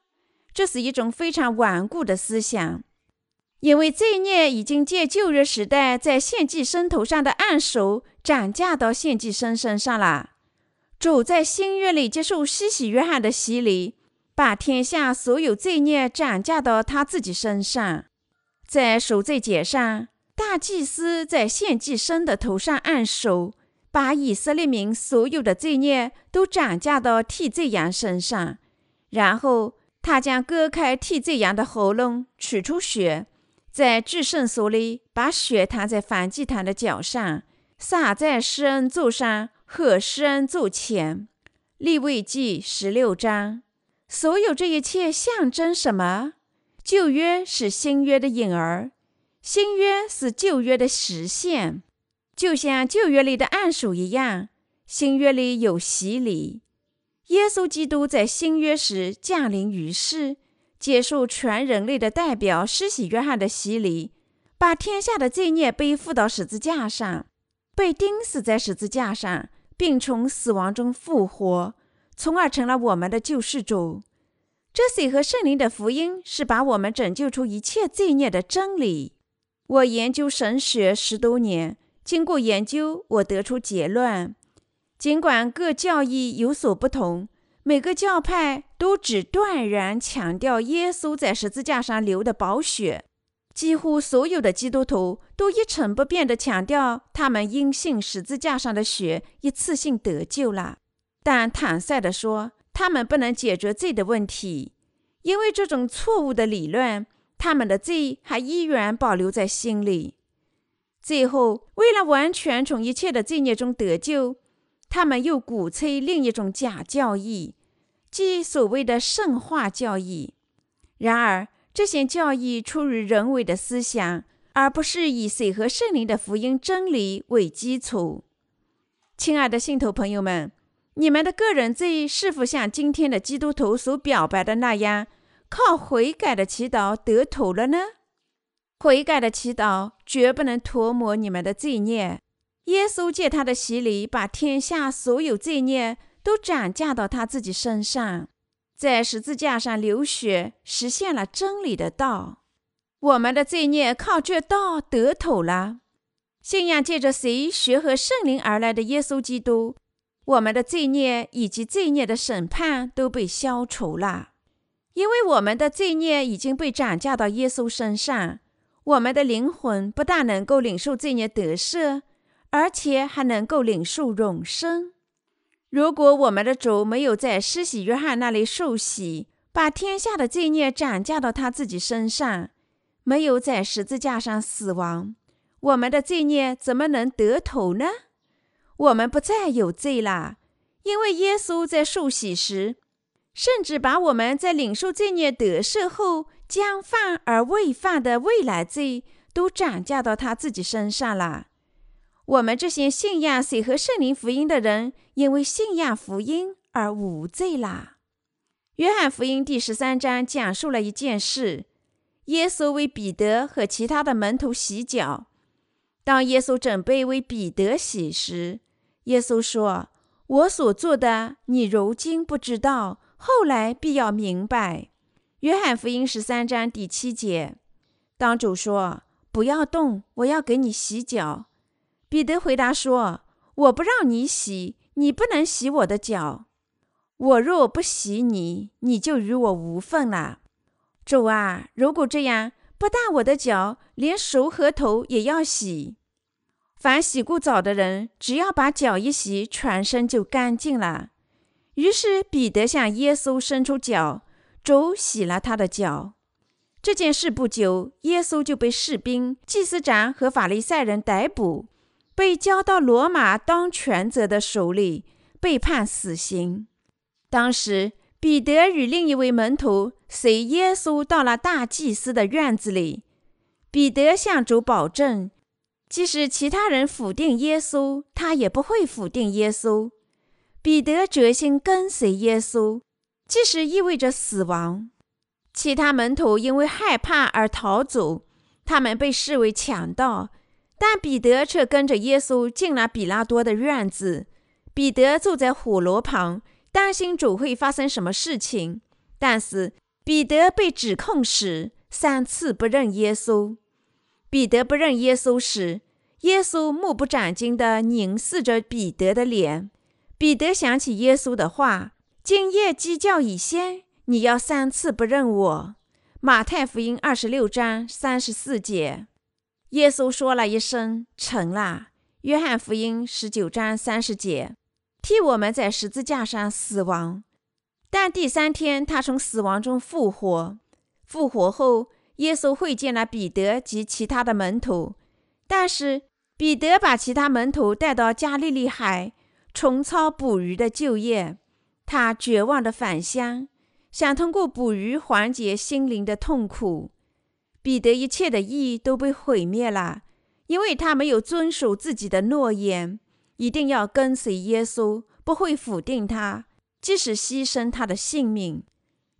这是一种非常顽固的思想。因为罪孽已经借旧约时代在献祭生头上的按手转嫁到献祭生身上了。主在新约里接受西洗约翰的洗礼，把天下所有罪孽转嫁到他自己身上，在赎罪节上。大祭司在献祭生的头上按手，把以色列民所有的罪孽都转嫁到替罪羊身上。然后他将割开替罪羊的喉咙，取出血，在至圣所里把血弹在燔祭坛的脚上，洒在施恩座上和施恩座前。立位记十六章。所有这一切象征什么？旧约是新约的影儿。新约是旧约的实现，就像旧约里的按手一样。新约里有洗礼，耶稣基督在新约时降临于世，接受全人类的代表施洗约翰的洗礼，把天下的罪孽背负到十字架上，被钉死在十字架上，并从死亡中复活，从而成了我们的救世主。这水和圣灵的福音是把我们拯救出一切罪孽的真理。我研究神学十多年，经过研究，我得出结论：尽管各教义有所不同，每个教派都只断然强调耶稣在十字架上流的宝血。几乎所有的基督徒都一成不变地强调，他们因信十字架上的血一次性得救了。但坦率地说，他们不能解决罪的问题，因为这种错误的理论。他们的罪还依然保留在心里。最后，为了完全从一切的罪孽中得救，他们又鼓吹另一种假教义，即所谓的圣化教义。然而，这些教义出于人为的思想，而不是以水和圣灵的福音真理为基础。亲爱的信徒朋友们，你们的个人罪是否像今天的基督徒所表白的那样？靠悔改的祈祷得头了呢？悔改的祈祷绝不能涂抹你们的罪孽。耶稣借他的洗礼，把天下所有罪孽都转嫁到他自己身上，在十字架上流血，实现了真理的道。我们的罪孽靠这道得头了。信仰借着谁学和圣灵而来的耶稣基督，我们的罪孽以及罪孽的审判都被消除了。因为我们的罪孽已经被转嫁到耶稣身上，我们的灵魂不但能够领受罪孽得赦，而且还能够领受永生。如果我们的主没有在施洗约翰那里受洗，把天下的罪孽转嫁到他自己身上，没有在十字架上死亡，我们的罪孽怎么能得头呢？我们不再有罪了，因为耶稣在受洗时。甚至把我们在领受罪孽得赦后将犯而未犯的未来罪都转嫁到他自己身上了。我们这些信仰水和圣灵福音的人，因为信仰福音而无罪啦。约翰福音第十三章讲述了一件事：耶稣为彼得和其他的门徒洗脚。当耶稣准备为彼得洗时，耶稣说：“我所做的，你如今不知道。”后来必要明白，《约翰福音》十三章第七节，当主说：“不要动，我要给你洗脚。”彼得回答说：“我不让你洗，你不能洗我的脚。我若不洗你，你就与我无份了。”主啊，如果这样，不但我的脚，连手和头也要洗。凡洗过澡的人，只要把脚一洗，全身就干净了。于是彼得向耶稣伸出脚，主洗了他的脚。这件事不久，耶稣就被士兵、祭司长和法利赛人逮捕，被交到罗马当权者的手里，被判死刑。当时，彼得与另一位门徒随耶稣到了大祭司的院子里。彼得向主保证。即使其他人否定耶稣，他也不会否定耶稣。彼得决心跟随耶稣，即使意味着死亡。其他门徒因为害怕而逃走，他们被视为强盗。但彼得却跟着耶稣进了比拉多的院子。彼得坐在火炉旁，担心主会发生什么事情。但是彼得被指控时，三次不认耶稣。彼得不认耶稣时，耶稣目不转睛地凝视着彼得的脸。彼得想起耶稣的话：“今夜鸡叫已先，你要三次不认我。”马太福音二十六章三十四节。耶稣说了一声“成了”。约翰福音十九章三十节，替我们在十字架上死亡。但第三天，他从死亡中复活。复活后。耶稣会见了彼得及其他的门徒，但是彼得把其他门徒带到加利利海重操捕鱼的旧业。他绝望的返乡，想通过捕鱼缓解心灵的痛苦。彼得一切的意义都被毁灭了，因为他没有遵守自己的诺言，一定要跟随耶稣，不会否定他，即使牺牲他的性命。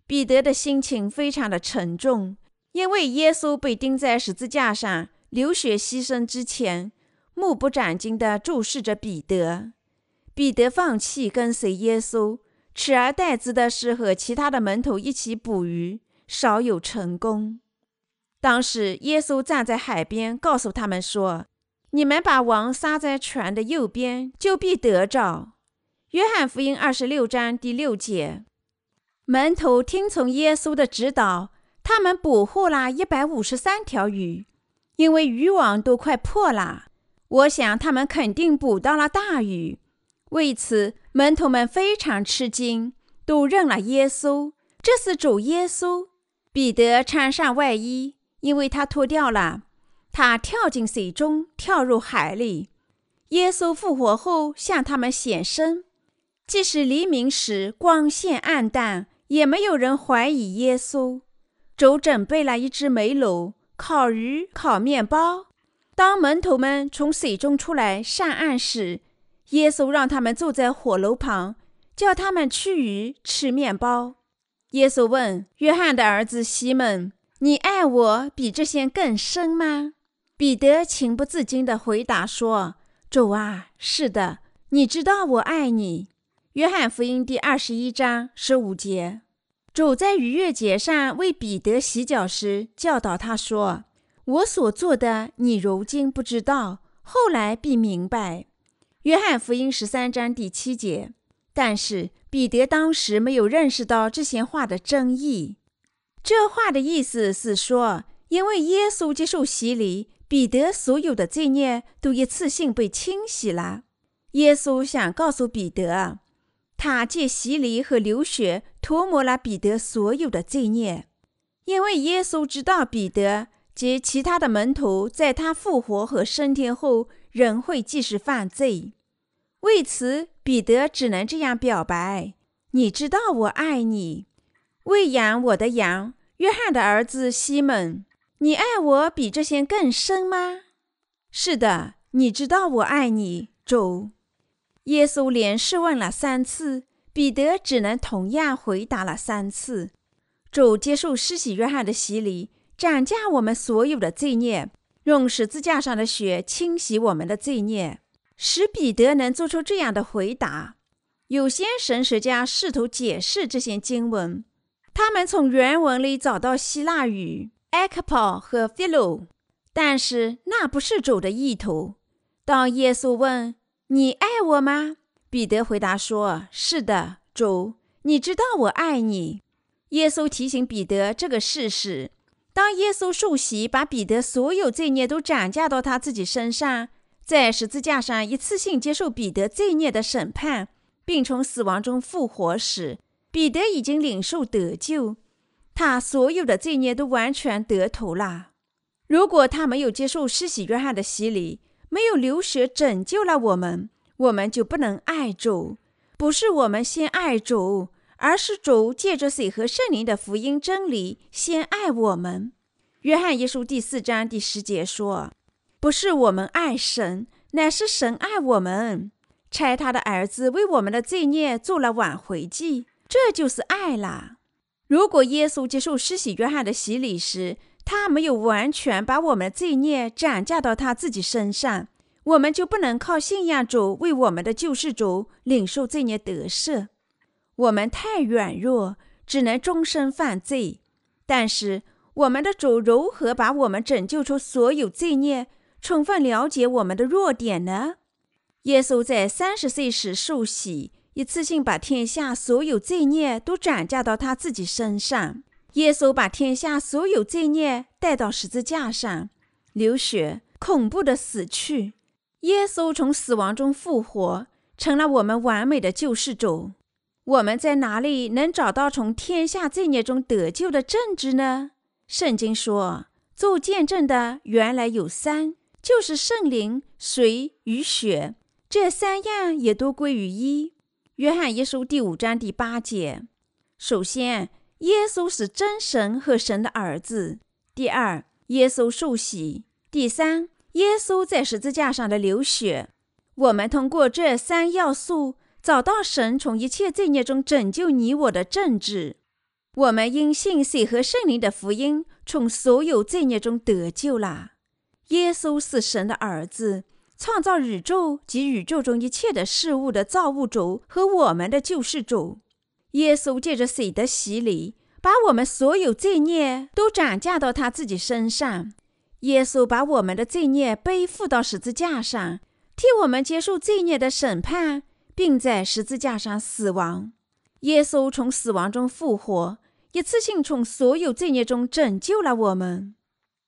彼得的心情非常的沉重。因为耶稣被钉在十字架上流血牺牲之前，目不转睛地注视着彼得。彼得放弃跟随耶稣，取而代之的是和其他的门徒一起捕鱼，少有成功。当时耶稣站在海边，告诉他们说：“你们把网撒在船的右边，就必得着。”约翰福音二十六章第六节。门徒听从耶稣的指导。他们捕获了一百五十三条鱼，因为渔网都快破了。我想他们肯定捕到了大鱼。为此，门徒们非常吃惊，都认了耶稣。这是主耶稣。彼得穿上外衣，因为他脱掉了。他跳进水中，跳入海里。耶稣复活后向他们显身，即使黎明时光线暗淡，也没有人怀疑耶稣。主准备了一只煤炉，烤鱼、烤面包。当门徒们从水中出来上岸时，耶稣让他们坐在火炉旁，叫他们吃鱼、吃面包。耶稣问约翰的儿子西门：“你爱我比这些更深吗？”彼得情不自禁地回答说：“主啊，是的，你知道我爱你。”约翰福音第二十一章十五节。主在逾越节上为彼得洗脚时，教导他说：“我所做的，你如今不知道，后来必明白。”约翰福音十三章第七节。但是彼得当时没有认识到这些话的真意。这话的意思是说，因为耶稣接受洗礼，彼得所有的罪孽都一次性被清洗了。耶稣想告诉彼得。他借洗礼和流血涂抹了彼得所有的罪孽，因为耶稣知道彼得及其他的门徒在他复活和升天后仍会继续犯罪。为此，彼得只能这样表白：“你知道我爱你，喂养我的羊。”约翰的儿子西门，你爱我比这些更深吗？是的，你知道我爱你，主。耶稣连试问了三次，彼得只能同样回答了三次。主接受施洗约翰的洗礼，斩下我们所有的罪孽，用十字架上的血清洗我们的罪孽，使彼得能做出这样的回答。有些神学家试图解释这些经文，他们从原文里找到希腊语埃克跑和 “philo”，，但是那不是主的意图。当耶稣问：“你爱我吗？”彼得回答说：“是的，主，你知道我爱你。”耶稣提醒彼得这个事实。当耶稣受洗，把彼得所有罪孽都转嫁到他自己身上，在十字架上一次性接受彼得罪孽的审判，并从死亡中复活时，彼得已经领受得救，他所有的罪孽都完全得头了。如果他没有接受施洗约翰的洗礼，没有流血拯救了我们，我们就不能爱主。不是我们先爱主。而是主借着水和圣灵的福音真理先爱我们。约翰一书第四章第十节说：“不是我们爱神，乃是神爱我们，差他的儿子为我们的罪孽做了挽回祭，这就是爱啦。”如果耶稣接受施洗约翰的洗礼时，他没有完全把我们的罪孽转嫁到他自己身上，我们就不能靠信仰主为我们的救世主领受罪孽得赦。我们太软弱，只能终身犯罪。但是，我们的主如何把我们拯救出所有罪孽？充分了解我们的弱点呢？耶稣在三十岁时受洗，一次性把天下所有罪孽都转嫁到他自己身上。耶稣把天下所有罪孽带到十字架上，流血，恐怖的死去。耶稣从死亡中复活，成了我们完美的救世主。我们在哪里能找到从天下罪孽中得救的证据呢？圣经说，做见证的原来有三，就是圣灵、水与血，这三样也都归于一。约翰一书第五章第八节。首先，耶稣是真神和神的儿子；第二，耶稣受洗；第三，耶稣在十字架上的流血。我们通过这三要素。找到神从一切罪孽中拯救你我的证据，我们因信水和圣灵的福音，从所有罪孽中得救了。耶稣是神的儿子，创造宇宙及宇宙中一切的事物的造物主和我们的救世主。耶稣借着水的洗礼，把我们所有罪孽都转嫁到他自己身上。耶稣把我们的罪孽背负到十字架上，替我们接受罪孽的审判。并在十字架上死亡。耶稣从死亡中复活，一次性从所有罪孽中拯救了我们。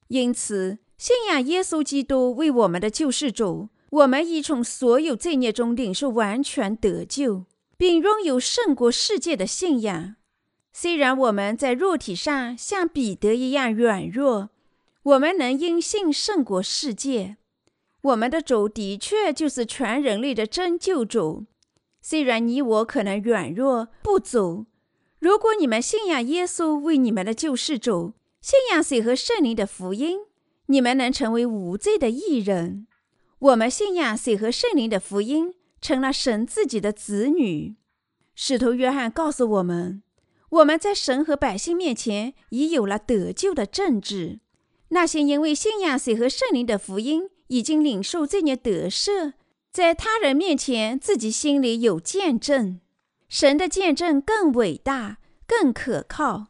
因此，信仰耶稣基督为我们的救世主，我们已从所有罪孽中领受完全得救，并拥有胜过世界的信仰。虽然我们在肉体上像彼得一样软弱，我们能因信胜过世界。我们的主的确就是全人类的真救主。虽然你我可能软弱不足，如果你们信仰耶稣为你们的救世主，信仰水和圣灵的福音，你们能成为无罪的义人。我们信仰水和圣灵的福音，成了神自己的子女。使徒约翰告诉我们，我们在神和百姓面前已有了得救的证据。那些因为信仰水和圣灵的福音，已经领受罪孽得赦。在他人面前，自己心里有见证，神的见证更伟大、更可靠。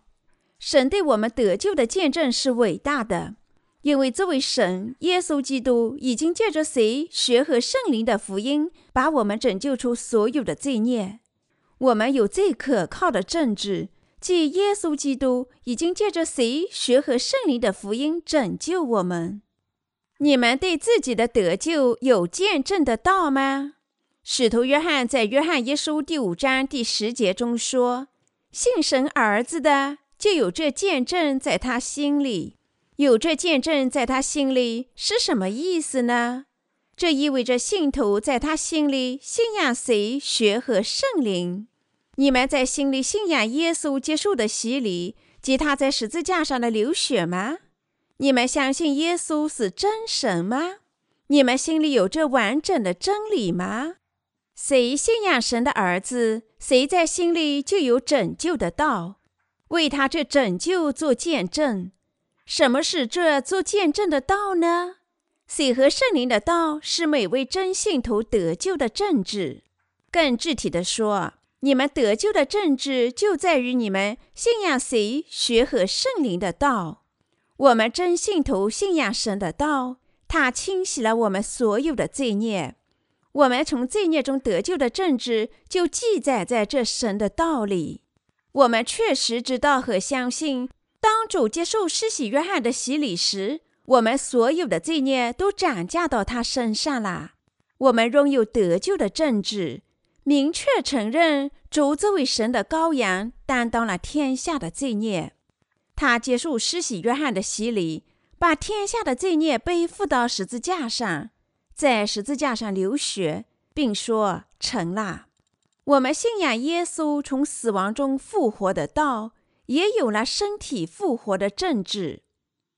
神对我们得救的见证是伟大的，因为这位神耶稣基督已经借着谁学和圣灵的福音，把我们拯救出所有的罪孽。我们有最可靠的证据，即耶稣基督已经借着谁学和圣灵的福音拯救我们。你们对自己的得救有见证的道吗？使徒约翰在约翰一书第五章第十节中说：“信神儿子的，就有这见证在他心里。有这见证在他心里是什么意思呢？这意味着信徒在他心里信仰谁、学和圣灵。你们在心里信仰耶稣接受的洗礼及他在十字架上的流血吗？”你们相信耶稣是真神吗？你们心里有这完整的真理吗？谁信仰神的儿子，谁在心里就有拯救的道，为他这拯救做见证。什么是这做见证的道呢？水和圣灵的道是每位真信徒得救的证据。更具体的说，你们得救的证据就在于你们信仰谁学和圣灵的道。我们真信徒信仰神的道，他清洗了我们所有的罪孽。我们从罪孽中得救的政治就记载在这神的道里。我们确实知道和相信，当主接受施洗约翰的洗礼时，我们所有的罪孽都转嫁到他身上了。我们拥有得救的政治，明确承认主作为神的羔羊，担当了天下的罪孽。他接受施洗约翰的洗礼，把天下的罪孽背负到十字架上。在十字架上流血，并说成了。我们信仰耶稣从死亡中复活的道，也有了身体复活的证据。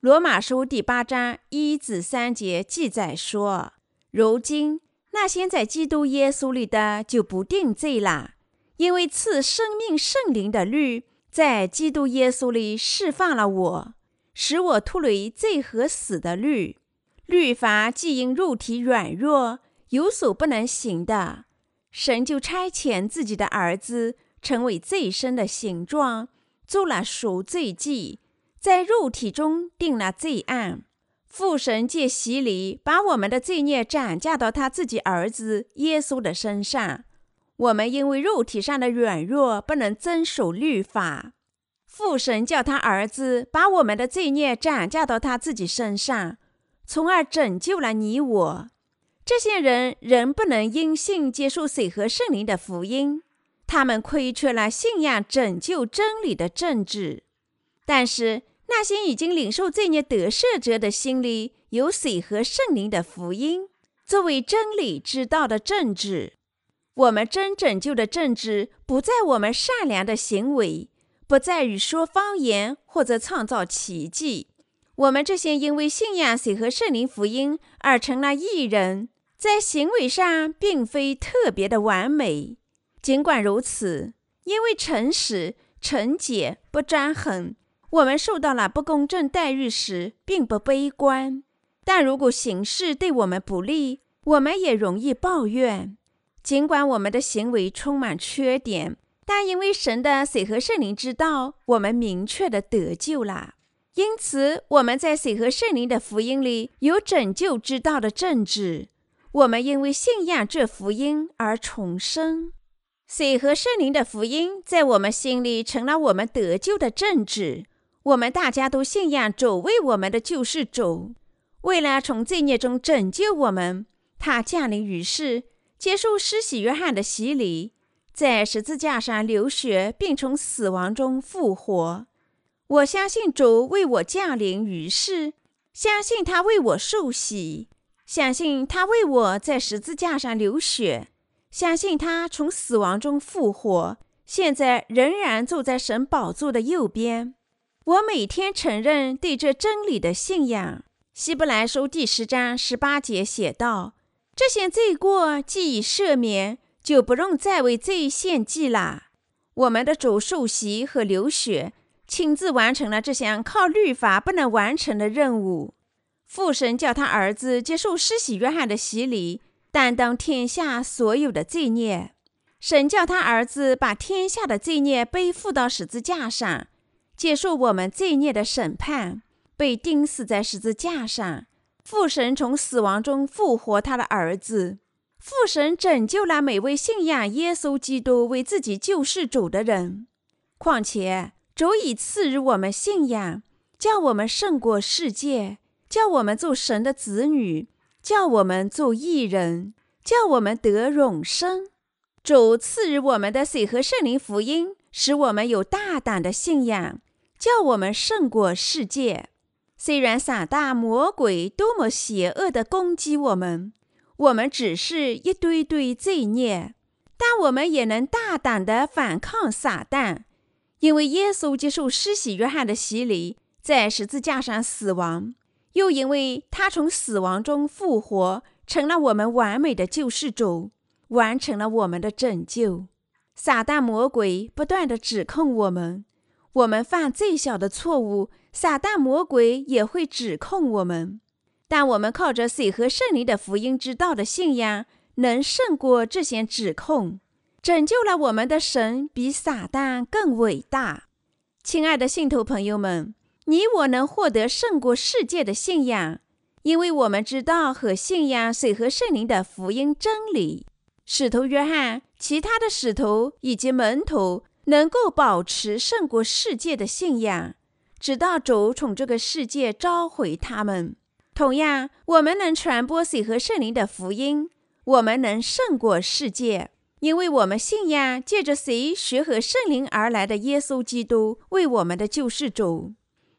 罗马书第八章一至三节记载说：“如今那些在基督耶稣里的就不定罪了，因为赐生命圣灵的律在基督耶稣里释放了我，使我脱离罪和死的律。”律法既因肉体软弱有所不能行的，神就差遣自己的儿子成为罪身的形状，做了赎罪祭，在肉体中定了罪案。父神借洗礼把我们的罪孽转嫁到他自己儿子耶稣的身上。我们因为肉体上的软弱不能遵守律法，父神叫他儿子把我们的罪孽转嫁到他自己身上。从而拯救了你我。这些人仍不能因信接受水和圣灵的福音，他们亏缺了信仰拯救真理的政治。但是那些已经领受罪孽得赦者的心里有水和圣灵的福音，作为真理之道的政治。我们真拯救的政治不在我们善良的行为，不在于说方言或者创造奇迹。我们这些因为信仰水和圣灵福音而成了义人，在行为上并非特别的完美。尽管如此，因为诚实、纯洁、不专横，我们受到了不公正待遇时并不悲观。但如果形势对我们不利，我们也容易抱怨。尽管我们的行为充满缺点，但因为神的水和圣灵之道，我们明确的得救了。因此，我们在水和圣灵的福音里有拯救之道的政治。我们因为信仰这福音而重生。水和圣灵的福音在我们心里成了我们得救的政治。我们大家都信仰主为我们的救世主，为了从罪孽中拯救我们，他降临于世，接受施洗约翰的洗礼，在十字架上流血，并从死亡中复活。我相信主为我降临于世，相信他为我受洗，相信他为我在十字架上流血，相信他从死亡中复活，现在仍然坐在神宝座的右边。我每天承认对这真理的信仰。希伯来书第十章十八节写道：“这些罪过既已赦免，就不用再为罪献祭了。”我们的主受洗和流血。亲自完成了这项靠律法不能完成的任务。父神叫他儿子接受施洗约翰的洗礼，担当天下所有的罪孽。神叫他儿子把天下的罪孽背负到十字架上，接受我们罪孽的审判，被钉死在十字架上。父神从死亡中复活他的儿子。父神拯救了每位信仰耶稣基督为自己救世主的人。况且。主已赐予我们信仰，叫我们胜过世界，叫我们做神的子女，叫我们做义人，叫我们得永生。主赐予我们的水和圣灵福音，使我们有大胆的信仰，叫我们胜过世界。虽然撒旦魔鬼多么邪恶的攻击我们，我们只是一堆堆罪孽，但我们也能大胆的反抗撒旦。因为耶稣接受施洗约翰的洗礼，在十字架上死亡，又因为他从死亡中复活，成了我们完美的救世主，完成了我们的拯救。撒旦魔鬼不断的指控我们，我们犯最小的错误，撒旦魔鬼也会指控我们。但我们靠着水和圣灵的福音之道的信仰，能胜过这些指控。拯救了我们的神比撒旦更伟大，亲爱的信徒朋友们，你我能获得胜过世界的信仰，因为我们知道和信仰水和圣灵的福音真理。使徒约翰、其他的使徒以及门徒能够保持胜过世界的信仰，直到主从这个世界召回他们。同样，我们能传播水和圣灵的福音，我们能胜过世界。因为我们信仰借着谁学和圣灵而来的耶稣基督为我们的救世主，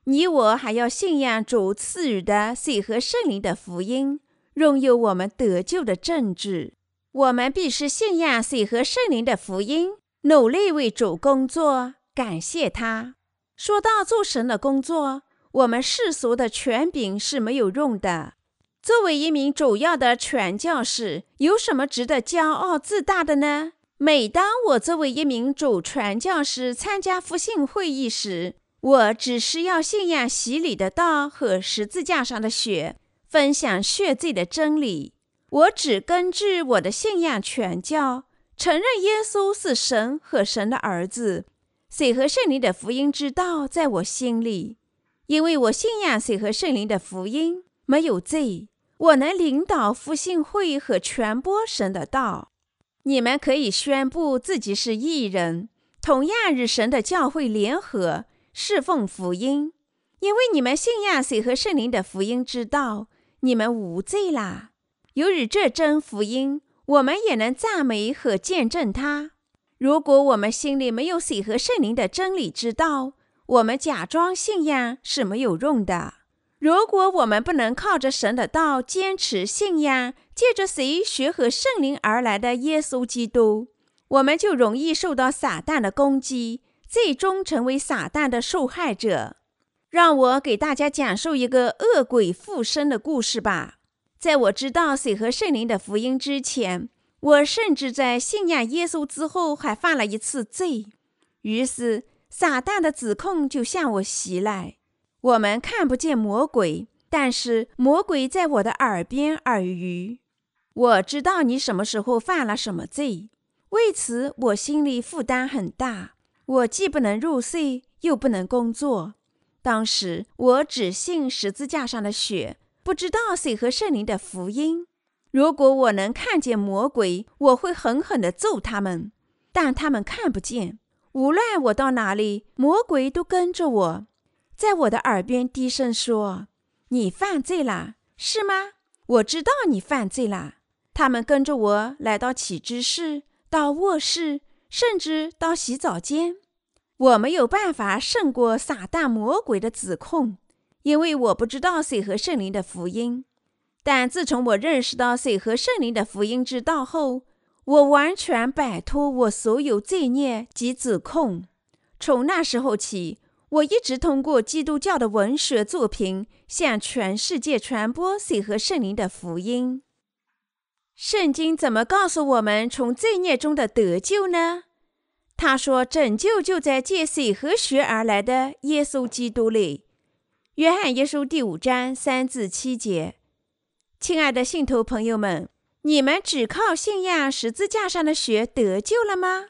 你我还要信仰主赐予的水和圣灵的福音，拥有我们得救的政治。我们必须信仰水和圣灵的福音，努力为主工作，感谢他。说到做神的工作，我们世俗的权柄是没有用的。作为一名主要的传教士，有什么值得骄傲自大的呢？每当我作为一名主传教士参加复兴会议时，我只是要信仰洗礼的道和十字架上的血，分享血罪的真理。我只根据我的信仰全教，承认耶稣是神和神的儿子。水和圣灵的福音之道在我心里，因为我信仰水和圣灵的福音，没有罪。我能领导复兴会和传播神的道。你们可以宣布自己是异人，同样与神的教会联合侍奉福音，因为你们信仰谁和圣灵的福音之道，你们无罪啦。由于这真福音，我们也能赞美和见证它。如果我们心里没有谁和圣灵的真理之道，我们假装信仰是没有用的。如果我们不能靠着神的道坚持信仰，借着谁学和圣灵而来的耶稣基督，我们就容易受到撒旦的攻击，最终成为撒旦的受害者。让我给大家讲述一个恶鬼附身的故事吧。在我知道水和圣灵的福音之前，我甚至在信仰耶稣之后还犯了一次罪，于是撒旦的指控就向我袭来。我们看不见魔鬼，但是魔鬼在我的耳边耳语。我知道你什么时候犯了什么罪，为此我心里负担很大。我既不能入睡，又不能工作。当时我只信十字架上的血，不知道谁和圣灵的福音。如果我能看见魔鬼，我会狠狠地揍他们，但他们看不见。无论我到哪里，魔鬼都跟着我。在我的耳边低声说：“你犯罪了，是吗？我知道你犯罪了。”他们跟着我来到起居室，到卧室，甚至到洗澡间。我没有办法胜过撒旦魔鬼的指控，因为我不知道水和圣灵的福音。但自从我认识到水和圣灵的福音之道后，我完全摆脱我所有罪孽及指控。从那时候起。我一直通过基督教的文学作品向全世界传播水和圣灵的福音。圣经怎么告诉我们从罪孽中的得救呢？他说：“拯救就在借水和血而来的耶稣基督里。”约翰一书第五章三至七节。亲爱的信徒朋友们，你们只靠信仰十字架上的血得救了吗？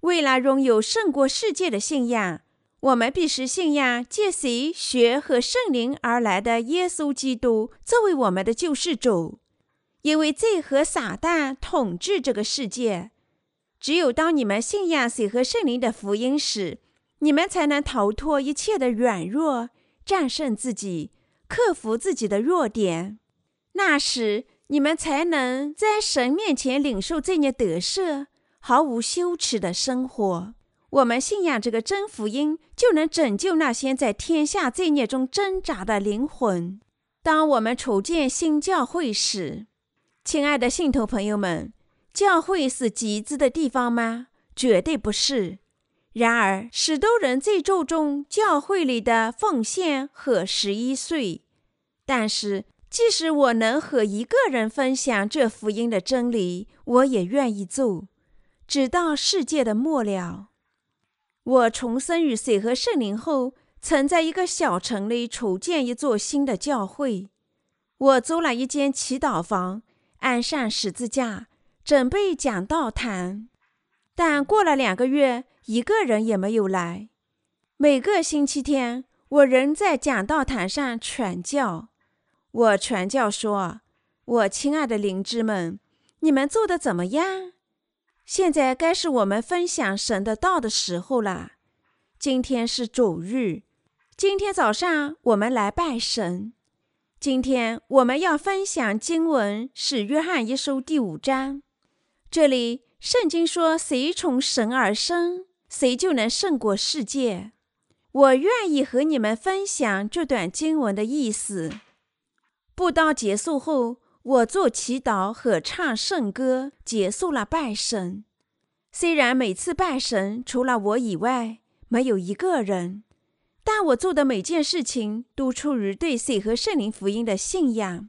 为了拥有胜过世界的信仰。我们必须信仰借谁学和圣灵而来的耶稣基督作为我们的救世主，因为罪和撒旦统治这个世界。只有当你们信仰谁和圣灵的福音时，你们才能逃脱一切的软弱，战胜自己，克服自己的弱点。那时，你们才能在神面前领受罪孽得赦，毫无羞耻的生活。我们信仰这个真福音，就能拯救那些在天下罪孽中挣扎的灵魂。当我们筹建新教会时，亲爱的信徒朋友们，教会是集资的地方吗？绝对不是。然而，许多人最注重教会里的奉献和十一岁。但是，即使我能和一个人分享这福音的真理，我也愿意做，直到世界的末了。我重生于水和圣灵后，曾在一个小城里筹建一座新的教会。我租了一间祈祷房，安上十字架，准备讲道坛。但过了两个月，一个人也没有来。每个星期天，我仍在讲道坛上传教。我传教说：“我亲爱的灵芝们，你们做的怎么样？现在该是我们分享神的道的时候了。今天是主日，今天早上我们来拜神。今天我们要分享经文是《约翰一书》第五章。这里圣经说：谁从神而生，谁就能胜过世界。我愿意和你们分享这段经文的意思。”布道结束后，我做祈祷和唱圣歌，结束了拜神。虽然每次拜神除了我以外没有一个人，但我做的每件事情都出于对水和圣灵福音的信仰。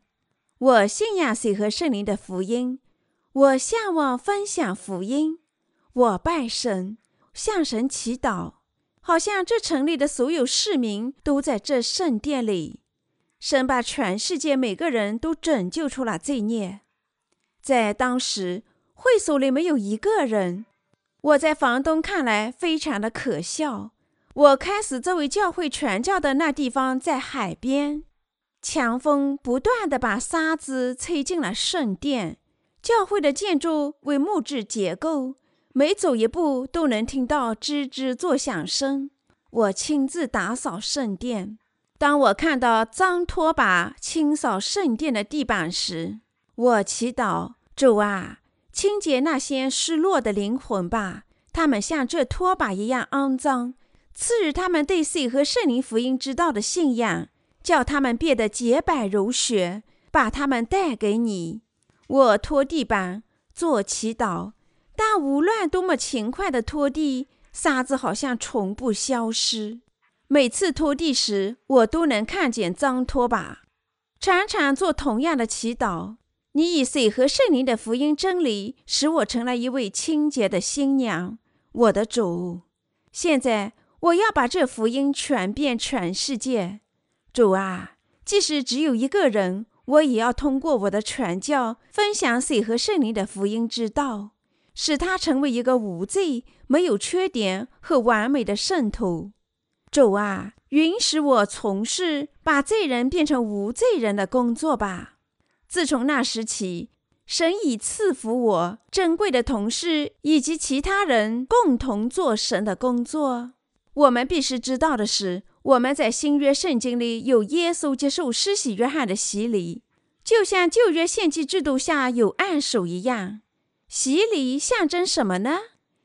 我信仰水和圣灵的福音，我向往分享福音。我拜神，向神祈祷，好像这城里的所有市民都在这圣殿里。神把全世界每个人都拯救出了罪孽，在当时会所里没有一个人。我在房东看来非常的可笑。我开始作为教会传教的那地方在海边，强风不断的把沙子吹进了圣殿。教会的建筑为木质结构，每走一步都能听到吱吱作响声。我亲自打扫圣殿。当我看到脏拖把清扫圣殿的地板时，我祈祷主啊，清洁那些失落的灵魂吧。他们像这拖把一样肮脏，赐予他们对水和圣灵福音之道的信仰，叫他们变得洁白如雪，把他们带给你。我拖地板做祈祷，但无论多么勤快的拖地，沙子好像从不消失。每次拖地时，我都能看见脏拖把。常常做同样的祈祷。你以水和圣灵的福音真理，使我成了一位清洁的新娘，我的主。现在我要把这福音传遍全世界。主啊，即使只有一个人，我也要通过我的传教，分享水和圣灵的福音之道，使他成为一个无罪、没有缺点和完美的圣徒。主啊，允许我从事把罪人变成无罪人的工作吧。自从那时起，神已赐福我珍贵的同事以及其他人共同做神的工作。我们必须知道的是，我们在新约圣经里有耶稣接受施洗约翰的洗礼，就像旧约献祭制度下有按手一样。洗礼象征什么呢？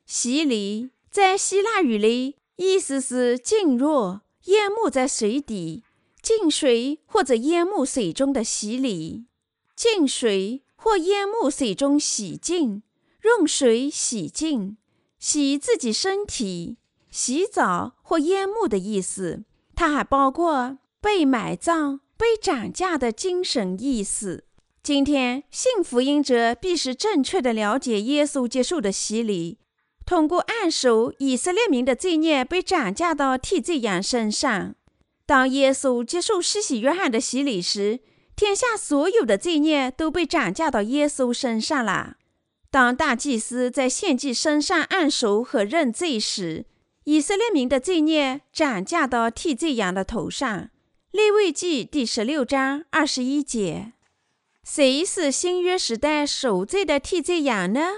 洗礼在希腊语里。意思是浸入、淹没在水底，进水或者淹没水中的洗礼，进水或淹没水中洗净，用水洗净，洗自己身体，洗澡或淹没的意思。它还包括被埋葬、被涨价的精神意思。今天信福音者必须正确的了解耶稣接受的洗礼。通过按手，以色列民的罪孽被涨价到替罪羊身上。当耶稣接受施洗约翰的洗礼时，天下所有的罪孽都被涨价到耶稣身上了。当大祭司在献祭身上按手和认罪时，以色列民的罪孽转嫁到替罪羊的头上。利未记第十六章二十一节。谁是新约时代守罪的替罪羊呢？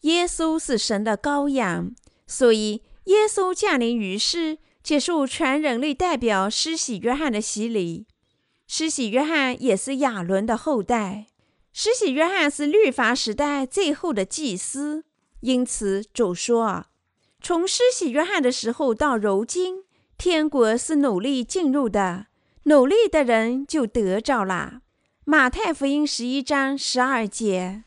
耶稣是神的羔羊，所以耶稣降临于世，接受全人类代表施洗约翰的洗礼。施洗约翰也是亚伦的后代。施洗约翰是律法时代最后的祭司，因此主说：从施洗约翰的时候到如今，天国是努力进入的，努力的人就得着了。马太福音十一章十二节。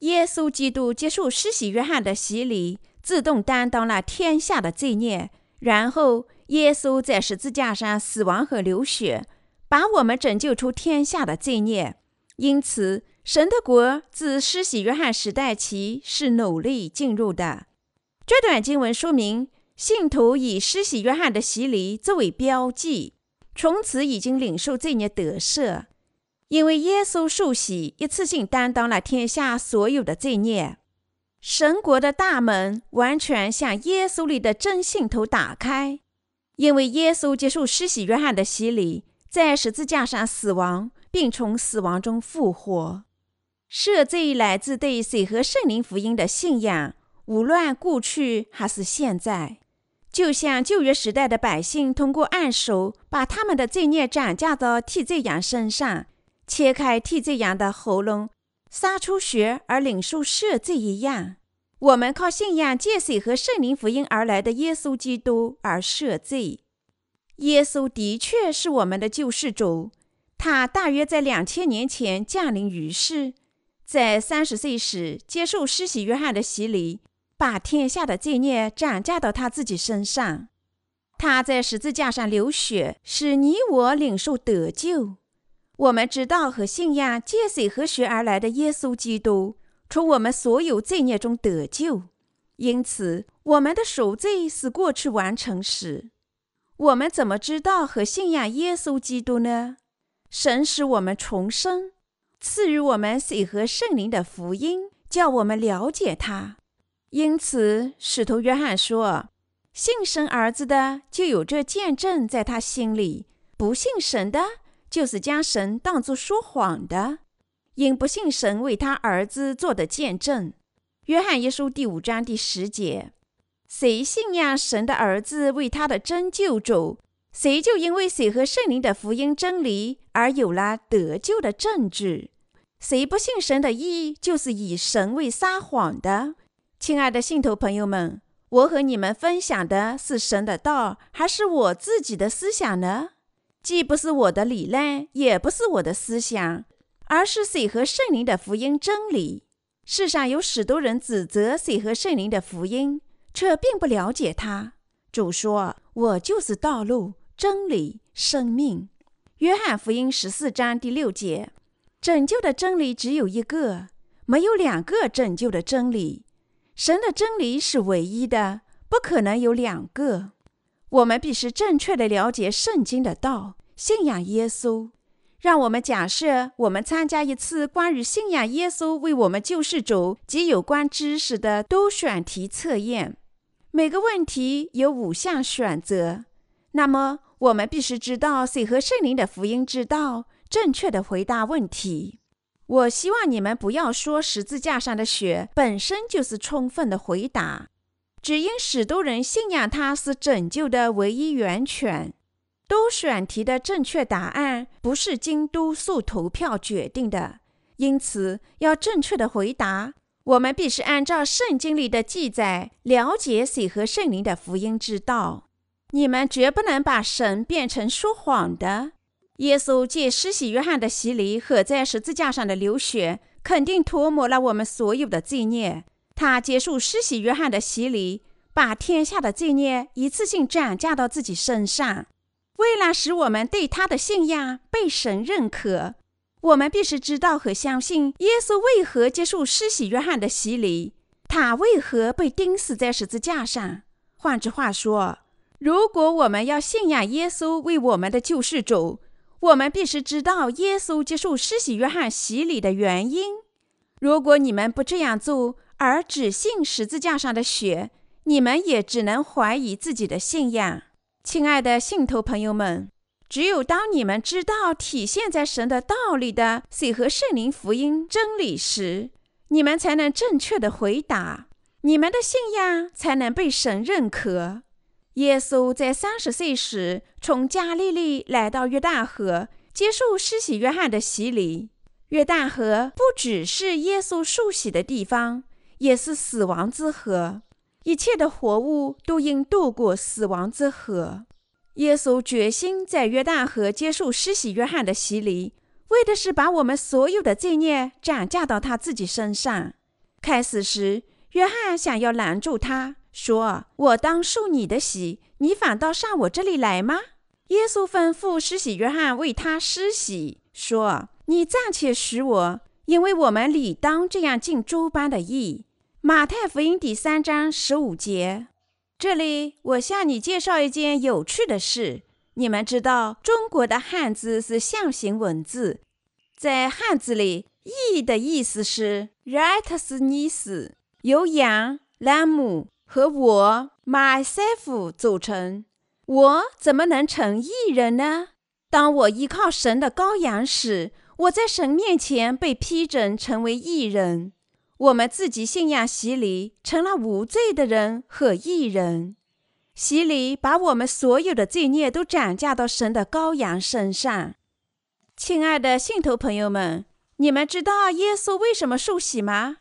耶稣基督接受施洗约翰的洗礼，自动担当了天下的罪孽。然后，耶稣在十字架上死亡和流血，把我们拯救出天下的罪孽。因此，神的国自施洗约翰时代起是努力进入的。这段经文说明，信徒以施洗约翰的洗礼作为标记，从此已经领受罪孽得赦。因为耶稣受洗，一次性担当了天下所有的罪孽，神国的大门完全向耶稣里的真信徒打开。因为耶稣接受施洗约翰的洗礼，在十字架上死亡，并从死亡中复活。赦罪来自对水和圣灵福音的信仰，无论过去还是现在。就像旧约时代的百姓通过按手把他们的罪孽转嫁到替罪羊身上，切开替罪羊的喉咙，撒出血而领受赦罪一样。我们靠信仰借水和圣灵福音而来的耶稣基督而赦罪。耶稣的确是我们的救世主，他大约在两千年前降临于世，在三十岁时接受施洗约翰的洗礼，把天下的罪孽转嫁到他自己身上。他在十字架上流血，使你我领受得救。我们知道和信仰借水和血而来的耶稣基督。从我们所有罪孽中得救，因此我们的赎罪是过去完成时。我们怎么知道和信仰耶稣基督呢？神使我们重生，赐予我们水和圣灵的福音，叫我们了解他。因此，使徒约翰说：“信神儿子的，就有这见证在他心里；不信神的，就是将神当作说谎的。”因不信神为他儿子做的见证，《约翰一书》第五章第十节：谁信仰神的儿子为他的真救主，谁就因为谁和圣灵的福音真理而有了得救的证据。谁不信神的义，就是以神为撒谎的。亲爱的信徒朋友们，我和你们分享的是神的道，还是我自己的思想呢？既不是我的理论，也不是我的思想。而是水和圣灵的福音真理。世上有许多人指责水和圣灵的福音，却并不了解它。主说：“我就是道路、真理、生命。”约翰福音十四章第六节。拯救的真理只有一个，没有两个拯救的真理。神的真理是唯一的，不可能有两个。我们必须正确的了解圣经的道，信仰耶稣。让我们假设，我们参加一次关于信仰耶稣为我们救世主及有关知识的多选题测验。每个问题有五项选择。那么，我们必须知道谁和圣灵的福音之道，正确的回答问题。我希望你们不要说十字架上的血本身就是充分的回答，只因许多人信仰它是拯救的唯一源泉。多选题的正确答案不是经多数投票决定的，因此要正确的回答，我们必须按照圣经里的记载了解水和圣灵的福音之道。你们绝不能把神变成说谎的。耶稣借施洗约翰的洗礼和在十字架上的流血，肯定涂抹了我们所有的罪孽。他接受施洗约翰的洗礼，把天下的罪孽一次性转嫁到自己身上。为了使我们对他的信仰被神认可，我们必须知道和相信耶稣为何接受施洗约翰的洗礼，他为何被钉死在十字架上。换句话说，如果我们要信仰耶稣为我们的救世主，我们必须知道耶稣接受施洗约翰洗礼的原因。如果你们不这样做，而只信十字架上的血，你们也只能怀疑自己的信仰。亲爱的信徒朋友们，只有当你们知道体现在神的道理的水和圣灵福音真理时，你们才能正确的回答，你们的信仰才能被神认可。耶稣在三十岁时从加利利来到约旦河，接受施洗约翰的洗礼。约旦河不只是耶稣受洗的地方，也是死亡之河。一切的活物都应渡过死亡之河。耶稣决心在约旦河接受施洗约翰的洗礼，为的是把我们所有的罪孽转嫁到他自己身上。开始时，约翰想要拦住他，说：“我当受你的洗，你反倒上我这里来吗？”耶稣吩咐施洗约翰为他施洗，说：“你暂且许我，因为我们理当这样尽诸般的义。”马太福音第三章十五节，这里我向你介绍一件有趣的事。你们知道，中国的汉字是象形文字，在汉字里，“义”的意思是 “righteousness”，由羊、兰姆和我 myself 组成。我怎么能成义人呢？当我依靠神的羔羊时，我在神面前被批准成为义人。我们自己信仰洗礼，成了无罪的人和义人。洗礼把我们所有的罪孽都转嫁到神的羔羊身上。亲爱的信徒朋友们，你们知道耶稣为什么受洗吗？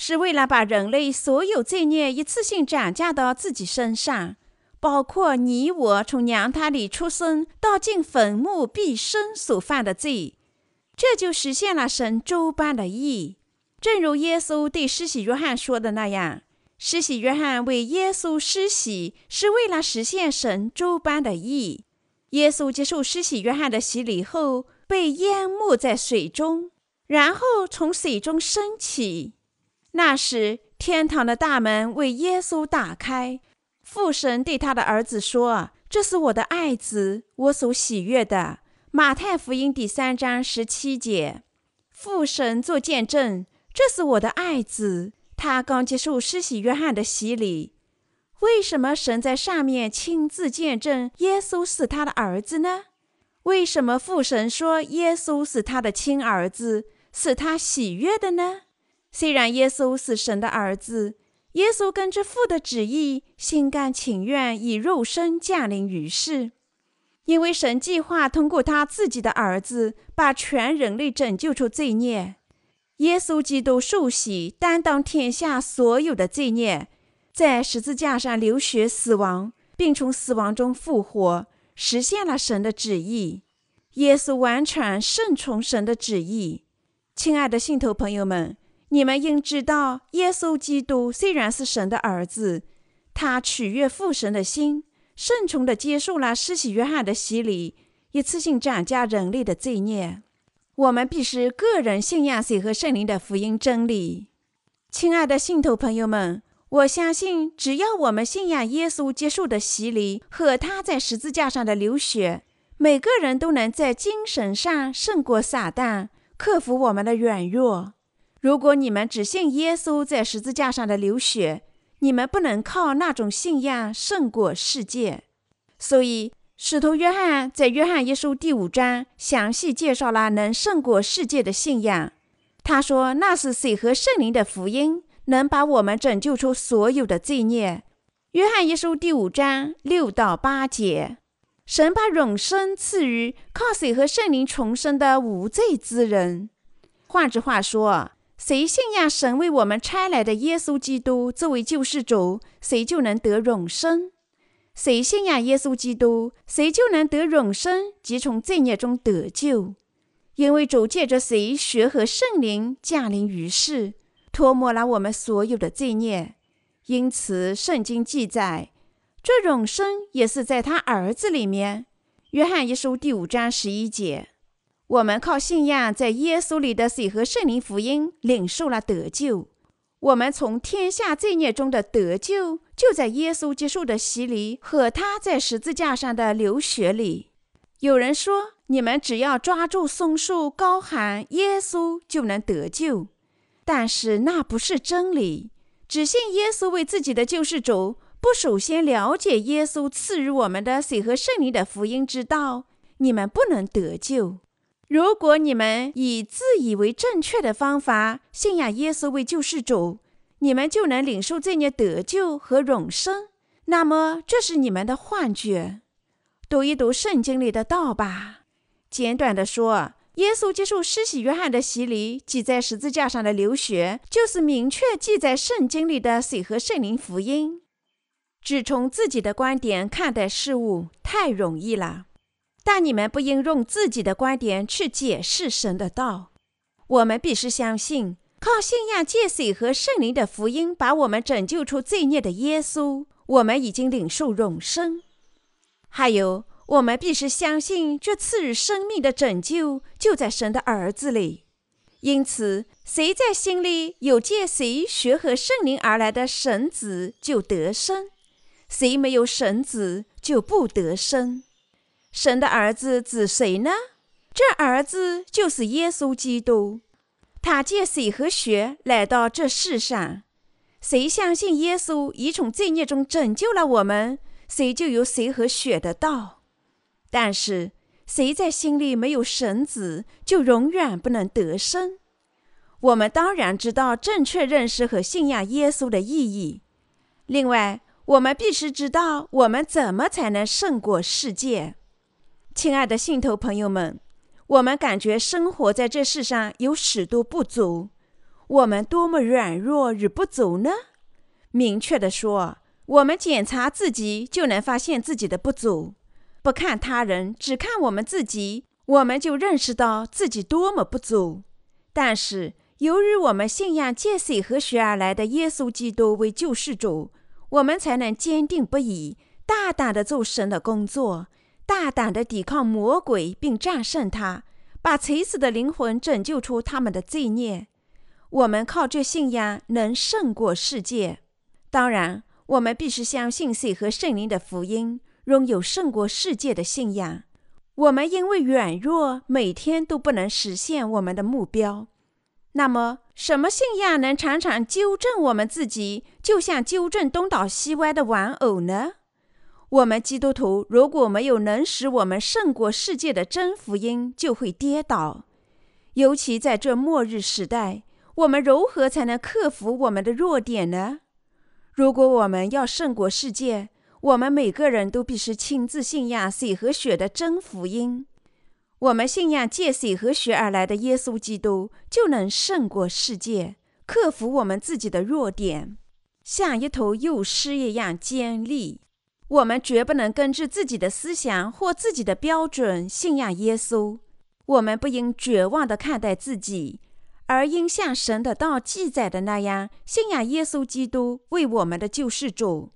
是为了把人类所有罪孽一次性转嫁到自己身上，包括你我从娘胎里出生到进坟墓毕生所犯的罪。这就实现了神周般的义。正如耶稣对施洗约翰说的那样，施洗约翰为耶稣施洗，是为了实现神周般的义。耶稣接受施洗约翰的洗礼后，被淹没在水中，然后从水中升起。那时，天堂的大门为耶稣打开，父神对他的儿子说：“这是我的爱子，我所喜悦的。”马太福音第三章十七节，父神做见证。这是我的爱子，他刚接受施洗约翰的洗礼。为什么神在上面亲自见证耶稣是他的儿子呢？为什么父神说耶稣是他的亲儿子，是他喜悦的呢？虽然耶稣是神的儿子，耶稣跟着父的旨意，心甘情愿以肉身降临于世，因为神计划通过他自己的儿子，把全人类拯救出罪孽。耶稣基督受洗，担当天下所有的罪孽，在十字架上流血死亡，并从死亡中复活，实现了神的旨意。耶稣完全顺从神的旨意。亲爱的信徒朋友们，你们应知道，耶稣基督虽然是神的儿子，他取悦父神的心，顺从地接受了施洗约翰的洗礼，一次性斩加人类的罪孽。我们必须个人信仰水和圣灵的福音真理。亲爱的信徒朋友们，我相信，只要我们信仰耶稣接受的洗礼和他在十字架上的流血，每个人都能在精神上胜过撒旦，克服我们的软弱。如果你们只信耶稣在十字架上的流血，你们不能靠那种信仰胜过世界。所以。使徒约翰在《约翰一书》第五章详细介绍了能胜过世界的信仰。他说：“那是水和圣灵的福音，能把我们拯救出所有的罪孽。”《约翰一书》第五章六到八节，神把永生赐予靠水和圣灵重生的无罪之人。换句话说，谁信仰神为我们差来的耶稣基督作为救世主，谁就能得永生。谁信仰耶稣基督，谁就能得永生，即从罪孽中得救。因为主借着谁血和圣灵降临于世，脱没了我们所有的罪孽。因此，圣经记载，这永生也是在他儿子里面。约翰一书第五章十一节，我们靠信仰在耶稣里的水和圣灵福音，领受了得救。我们从天下罪孽中的得救，就在耶稣接受的洗礼和他在十字架上的流血里。有人说，你们只要抓住松树，高喊耶稣，就能得救。但是那不是真理。只信耶稣为自己的救世主，不首先了解耶稣赐予我们的水和圣灵的福音之道，你们不能得救。如果你们以自以为正确的方法信仰耶稣为救世主，你们就能领受这孽得救和永生。那么这是你们的幻觉。读一读圣经里的道吧。简短的说，耶稣接受施洗约翰的洗礼，挤在十字架上的流血，就是明确记在圣经里的水和圣灵福音。只从自己的观点看待事物太容易了。但你们不应用自己的观点去解释神的道。我们必须相信，靠信仰借水和圣灵的福音把我们拯救出罪孽的耶稣，我们已经领受永生。还有，我们必须相信，这赐予生命的拯救就在神的儿子里。因此，谁在心里有借谁学和圣灵而来的神子，就得生；谁没有神子，就不得生。神的儿子指谁呢？这儿子就是耶稣基督，他借水和血来到这世上。谁相信耶稣已从罪孽中拯救了我们，谁就有水和血的道。但是，谁在心里没有神子，就永远不能得生。我们当然知道正确认识和信仰耶稣的意义。另外，我们必须知道我们怎么才能胜过世界。亲爱的信徒朋友们，我们感觉生活在这世上有许多不足，我们多么软弱与不足呢？明确的说，我们检查自己就能发现自己的不足。不看他人，只看我们自己，我们就认识到自己多么不足。但是，由于我们信仰借水和血而来的耶稣基督为救世主，我们才能坚定不移、大胆地做神的工作，大胆地抵抗魔鬼，并战胜他，把垂死的灵魂拯救出他们的罪孽。我们靠这信仰能胜过世界。当然，我们必须相信水和圣灵的福音。拥有胜过世界的信仰，我们因为软弱，每天都不能实现我们的目标。那么，什么信仰能常常纠正我们自己，就像纠正东倒西歪的玩偶呢？我们基督徒如果没有能使我们胜过世界的真福音，就会跌倒。尤其在这末日时代，我们如何才能克服我们的弱点呢？如果我们要胜过世界，我们每个人都必须亲自信仰水和血的真福音。我们信仰借水和血而来的耶稣基督，就能胜过世界，克服我们自己的弱点，像一头幼狮一样坚立。我们绝不能根据自己的思想或自己的标准信仰耶稣。我们不应绝望地看待自己，而应像神的道记载的那样，信仰耶稣基督为我们的救世主。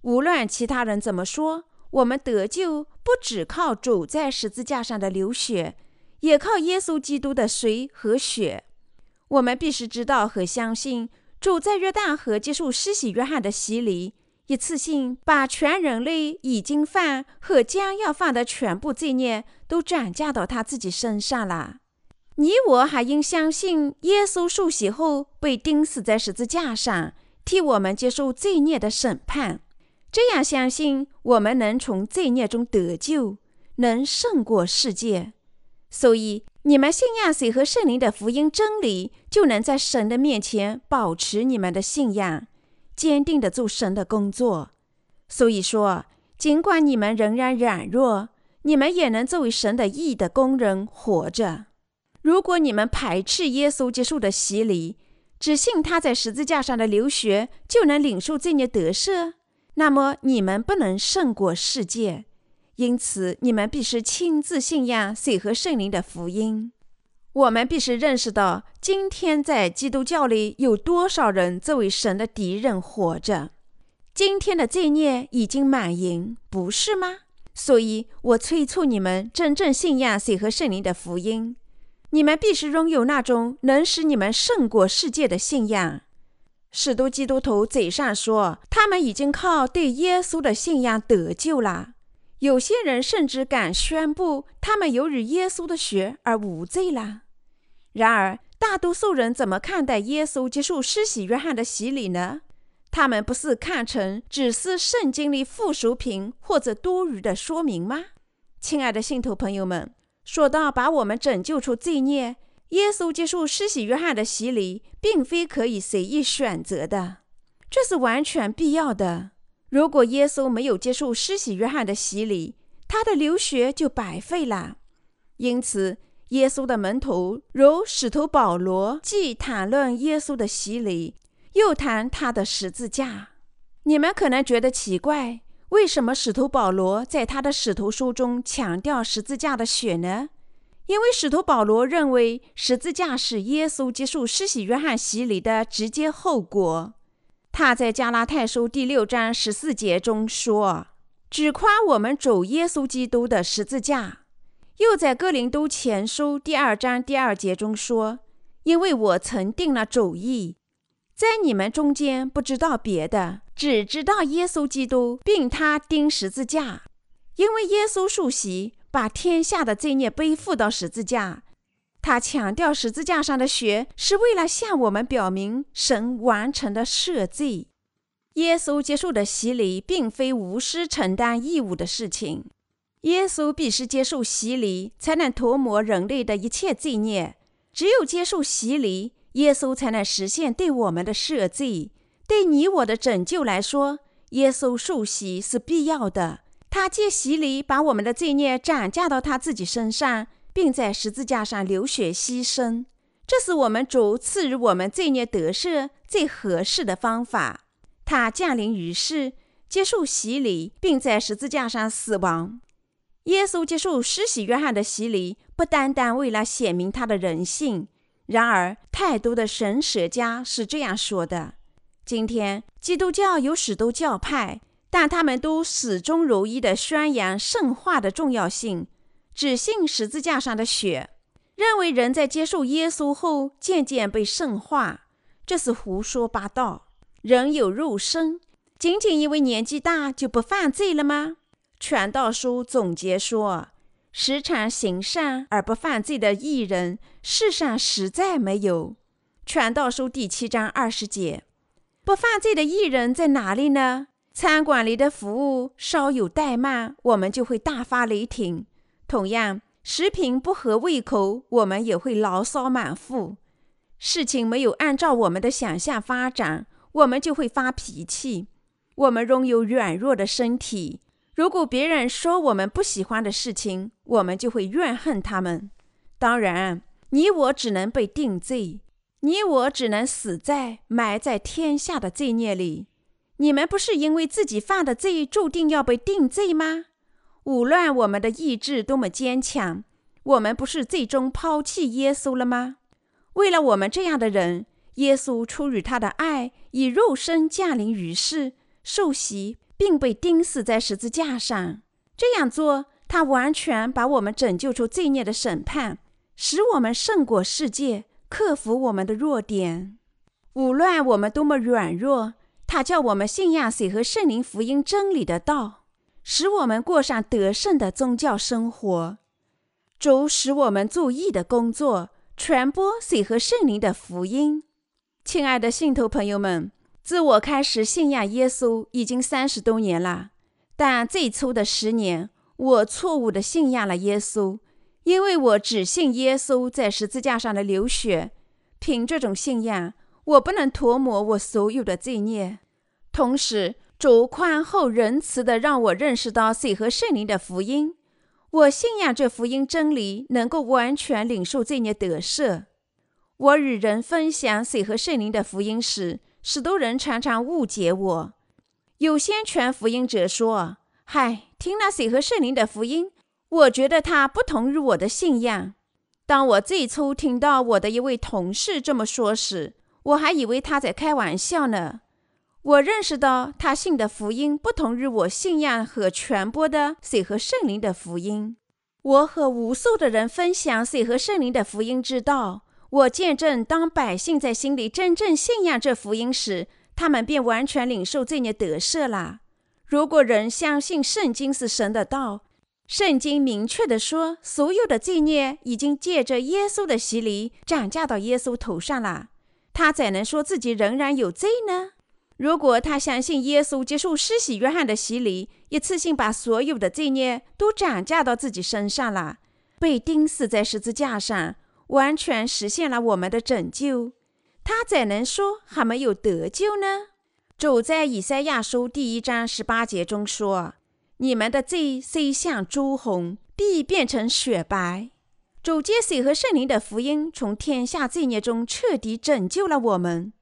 无论其他人怎么说，我们得救不只靠主在十字架上的流血，也靠耶稣基督的水和血。我们必须知道和相信，主在约旦河接受施洗约翰的洗礼，一次性把全人类已经犯和将要犯的全部罪孽都转嫁到他自己身上了。你我还应相信，耶稣受洗后被钉死在十字架上，替我们接受罪孽的审判。这样相信，我们能从罪孽中得救，能胜过世界。所以，你们信仰水和圣灵的福音真理，就能在神的面前保持你们的信仰，坚定地做神的工作。所以说，尽管你们仍然软弱，你们也能作为神的义的工人活着。如果你们排斥耶稣接受的洗礼，只信他在十字架上的流血，就能领受罪孽得赦。那么你们不能胜过世界，因此你们必须亲自信仰水和圣灵的福音。我们必须认识到，今天在基督教里有多少人作为神的敌人活着？今天的罪孽已经满盈，不是吗？所以我催促你们真正信仰水和圣灵的福音。你们必须拥有那种能使你们胜过世界的信仰。许多基督徒嘴上说他们已经靠对耶稣的信仰得救了，有些人甚至敢宣布他们由于耶稣的血而无罪了。然而，大多数人怎么看待耶稣接受施洗约翰的洗礼呢？他们不是看成只是圣经里附属品或者多余的说明吗？亲爱的信徒朋友们，说到把我们拯救出罪孽。耶稣接受施洗约翰的洗礼，并非可以随意选择的，这是完全必要的。如果耶稣没有接受施洗约翰的洗礼，他的流血就白费了。因此，耶稣的门徒如使徒保罗，既谈论耶稣的洗礼，又谈他的十字架。你们可能觉得奇怪，为什么使徒保罗在他的使徒书中强调十字架的血呢？因为使徒保罗认为十字架是耶稣接受施洗约翰洗礼的直接后果。他在加拉太书第六章十四节中说：“只夸我们主耶稣基督的十字架。”又在哥林都前书第二章第二节中说：“因为我曾定了主意，在你们中间不知道别的，只知道耶稣基督，并他钉十字架。因为耶稣受洗。”把天下的罪孽背负到十字架，他强调十字架上的血是为了向我们表明神完成的赦罪。耶稣接受的洗礼并非无私承担义务的事情。耶稣必须接受洗礼，才能涂抹人类的一切罪孽。只有接受洗礼，耶稣才能实现对我们的赦罪。对你我的拯救来说，耶稣受洗是必要的。他借洗礼把我们的罪孽转嫁到他自己身上，并在十字架上流血牺牲。这是我们主赐予我们罪孽得赦最合适的方法。他降临于世，接受洗礼，并在十字架上死亡。耶稣接受施洗约翰的洗礼，不单单为了显明他的人性。然而，太多的神学家是这样说的：今天，基督教有许多教派，但他们都始终如一地宣扬圣化的重要性，只信十字架上的血，认为人在接受耶稣后渐渐被圣化。这是胡说八道。人有肉身，仅仅因为年纪大就不犯罪了吗？传道书总结说：“时常行善而不犯罪的艺人，世上实在没有。”传道书第七章二十节，不犯罪的艺人在哪里呢？餐馆里的服务稍有怠慢，我们就会大发雷霆；同样，食品不合胃口，我们也会牢骚满腹；事情没有按照我们的想象发展，我们就会发脾气。我们拥有软弱的身体。如果别人说我们不喜欢的事情，我们就会怨恨他们。当然，你我只能被定罪，你我只能死在埋在天下的罪孽里。你们不是因为自己犯的罪注定要被定罪吗？无论我们的意志多么坚强，我们不是最终抛弃耶稣了吗？为了我们这样的人，耶稣出于他的爱，以肉身降临于世，受洗。并被钉死在十字架上。这样做，他完全把我们拯救出罪孽的审判，使我们胜过世界，克服我们的弱点。无论我们多么软弱，他叫我们信仰水和圣灵福音真理的道，使我们过上得胜的宗教生活。主使我们做义的工作，传播水和圣灵的福音。亲爱的信徒朋友们。自我开始信仰耶稣已经三十多年了，但最初的十年，我错误地信仰了耶稣，因为我只信耶稣在十字架上的流血。凭这种信仰，我不能涂抹我所有的罪孽。同时，主宽厚仁慈地让我认识到水和圣灵的福音。我信仰这福音真理，能够完全领受罪孽得赦。我与人分享水和圣灵的福音时，许多人常常误解我。有先传福音者说：“嗨，听了水和圣灵的福音，我觉得它不同于我的信仰。”当我最初听到我的一位同事这么说时，我还以为他在开玩笑呢。我认识到他信的福音不同于我信仰和传播的水和圣灵的福音。我和无数的人分享水和圣灵的福音之道。我见证，当百姓在心里真正信仰这福音时，他们便完全领受罪孽得赦了。如果人相信圣经是神的道，圣经明确地说，所有的罪孽已经借着耶稣的洗礼转嫁到耶稣头上了，他怎能说自己仍然有罪呢？如果他相信耶稣接受施洗约翰的洗礼，一次性把所有的罪孽都转嫁到自己身上了，被钉死在十字架上。完全实现了我们的拯救，他怎能说还没有得救呢？主在以赛亚书第一章十八节中说：“你们的罪虽像朱红，必变成雪白。”主借水和圣灵的福音，从天下罪孽中彻底拯救了我们。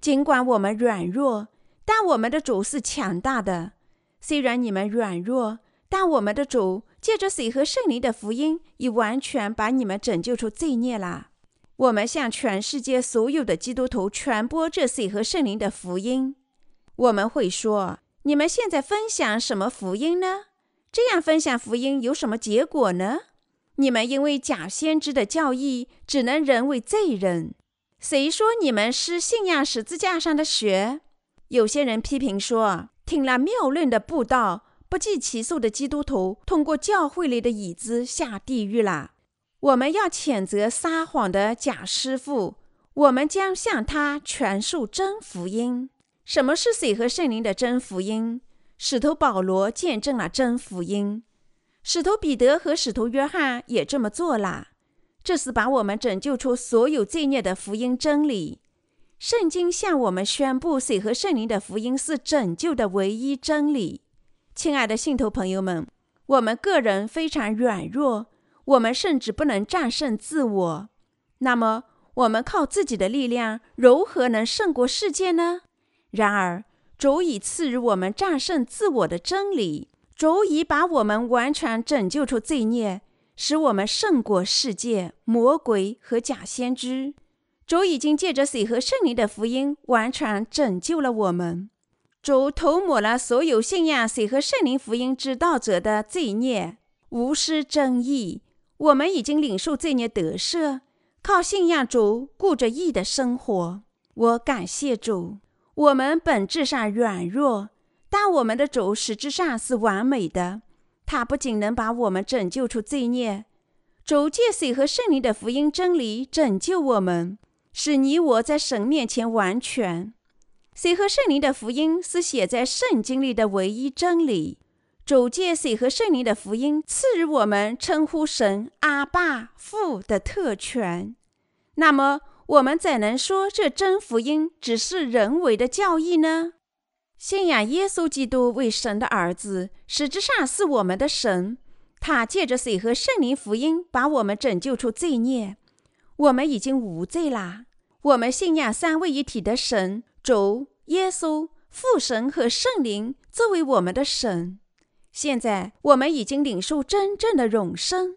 尽管我们软弱，但我们的主是强大的。虽然你们软弱，但我们的主。借着水和圣灵的福音，已完全把你们拯救出罪孽了。我们向全世界所有的基督徒传播这水和圣灵的福音。我们会说：“你们现在分享什么福音呢？这样分享福音有什么结果呢？你们因为假先知的教义，只能人为罪人。谁说你们是信仰十字架上的血？有些人批评说，听了谬论的布道。”不计其数的基督徒通过教会里的椅子下地狱了。我们要谴责撒谎的假师傅，我们将向他传授真福音。什么是水和圣灵的真福音？使徒保罗见证了真福音，使徒彼得和使徒约翰也这么做了。这是把我们拯救出所有罪孽的福音真理。圣经向我们宣布，水和圣灵的福音是拯救的唯一真理。亲爱的信徒朋友们，我们个人非常软弱，我们甚至不能战胜自我。那么，我们靠自己的力量如何能胜过世界呢？然而，主已赐予我们战胜自我的真理，足以把我们完全拯救出罪孽。使我们胜过世界、魔鬼和假先知。主已经借着水和圣灵的福音，完全拯救了我们。主涂抹了所有信仰水和圣灵福音之道者的罪孽，无失正义。我们已经领受罪孽得赦，靠信仰主过着义的生活。我感谢主。我们本质上软弱，但我们的主实质上是完美的。他不仅能把我们拯救出罪孽，主借水和圣灵的福音真理拯救我们，使你我在神面前完全。水和圣灵的福音是写在圣经里的唯一真理。主借水和圣灵的福音赐予我们称呼神阿爸父的特权。那么，我们怎能说这真福音只是人为的教义呢？信仰耶稣基督为神的儿子，实质上是我们的神。他借着水和圣灵福音，把我们拯救出罪孽。我们已经无罪啦。我们信仰三位一体的神主耶稣、父神和圣灵作为我们的神。现在我们已经领受真正的永生。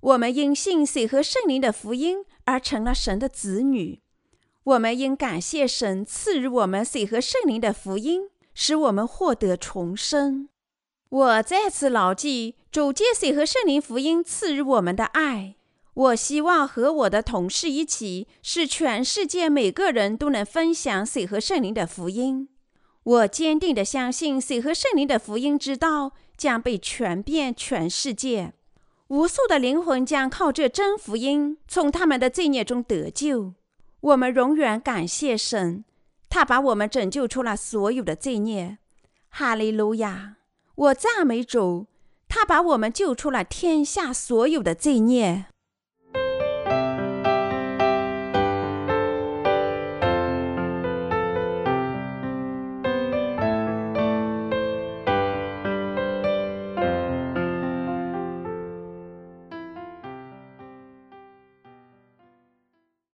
我们因信水和圣灵的福音而成了神的子女。我们应感谢神赐予我们水和圣灵的福音，使我们获得重生。我再次牢记主借水和圣灵福音赐予我们的爱。我希望和我的同事一起，使全世界每个人都能分享水和圣灵的福音。我坚定地相信，水和圣灵的福音之道将被传遍全世界，无数的灵魂将靠这真福音从他们的罪孽中得救。我们永远感谢神，他把我们拯救出了所有的罪孽。哈利路亚！我赞美主，他把我们救出了天下所有的罪孽。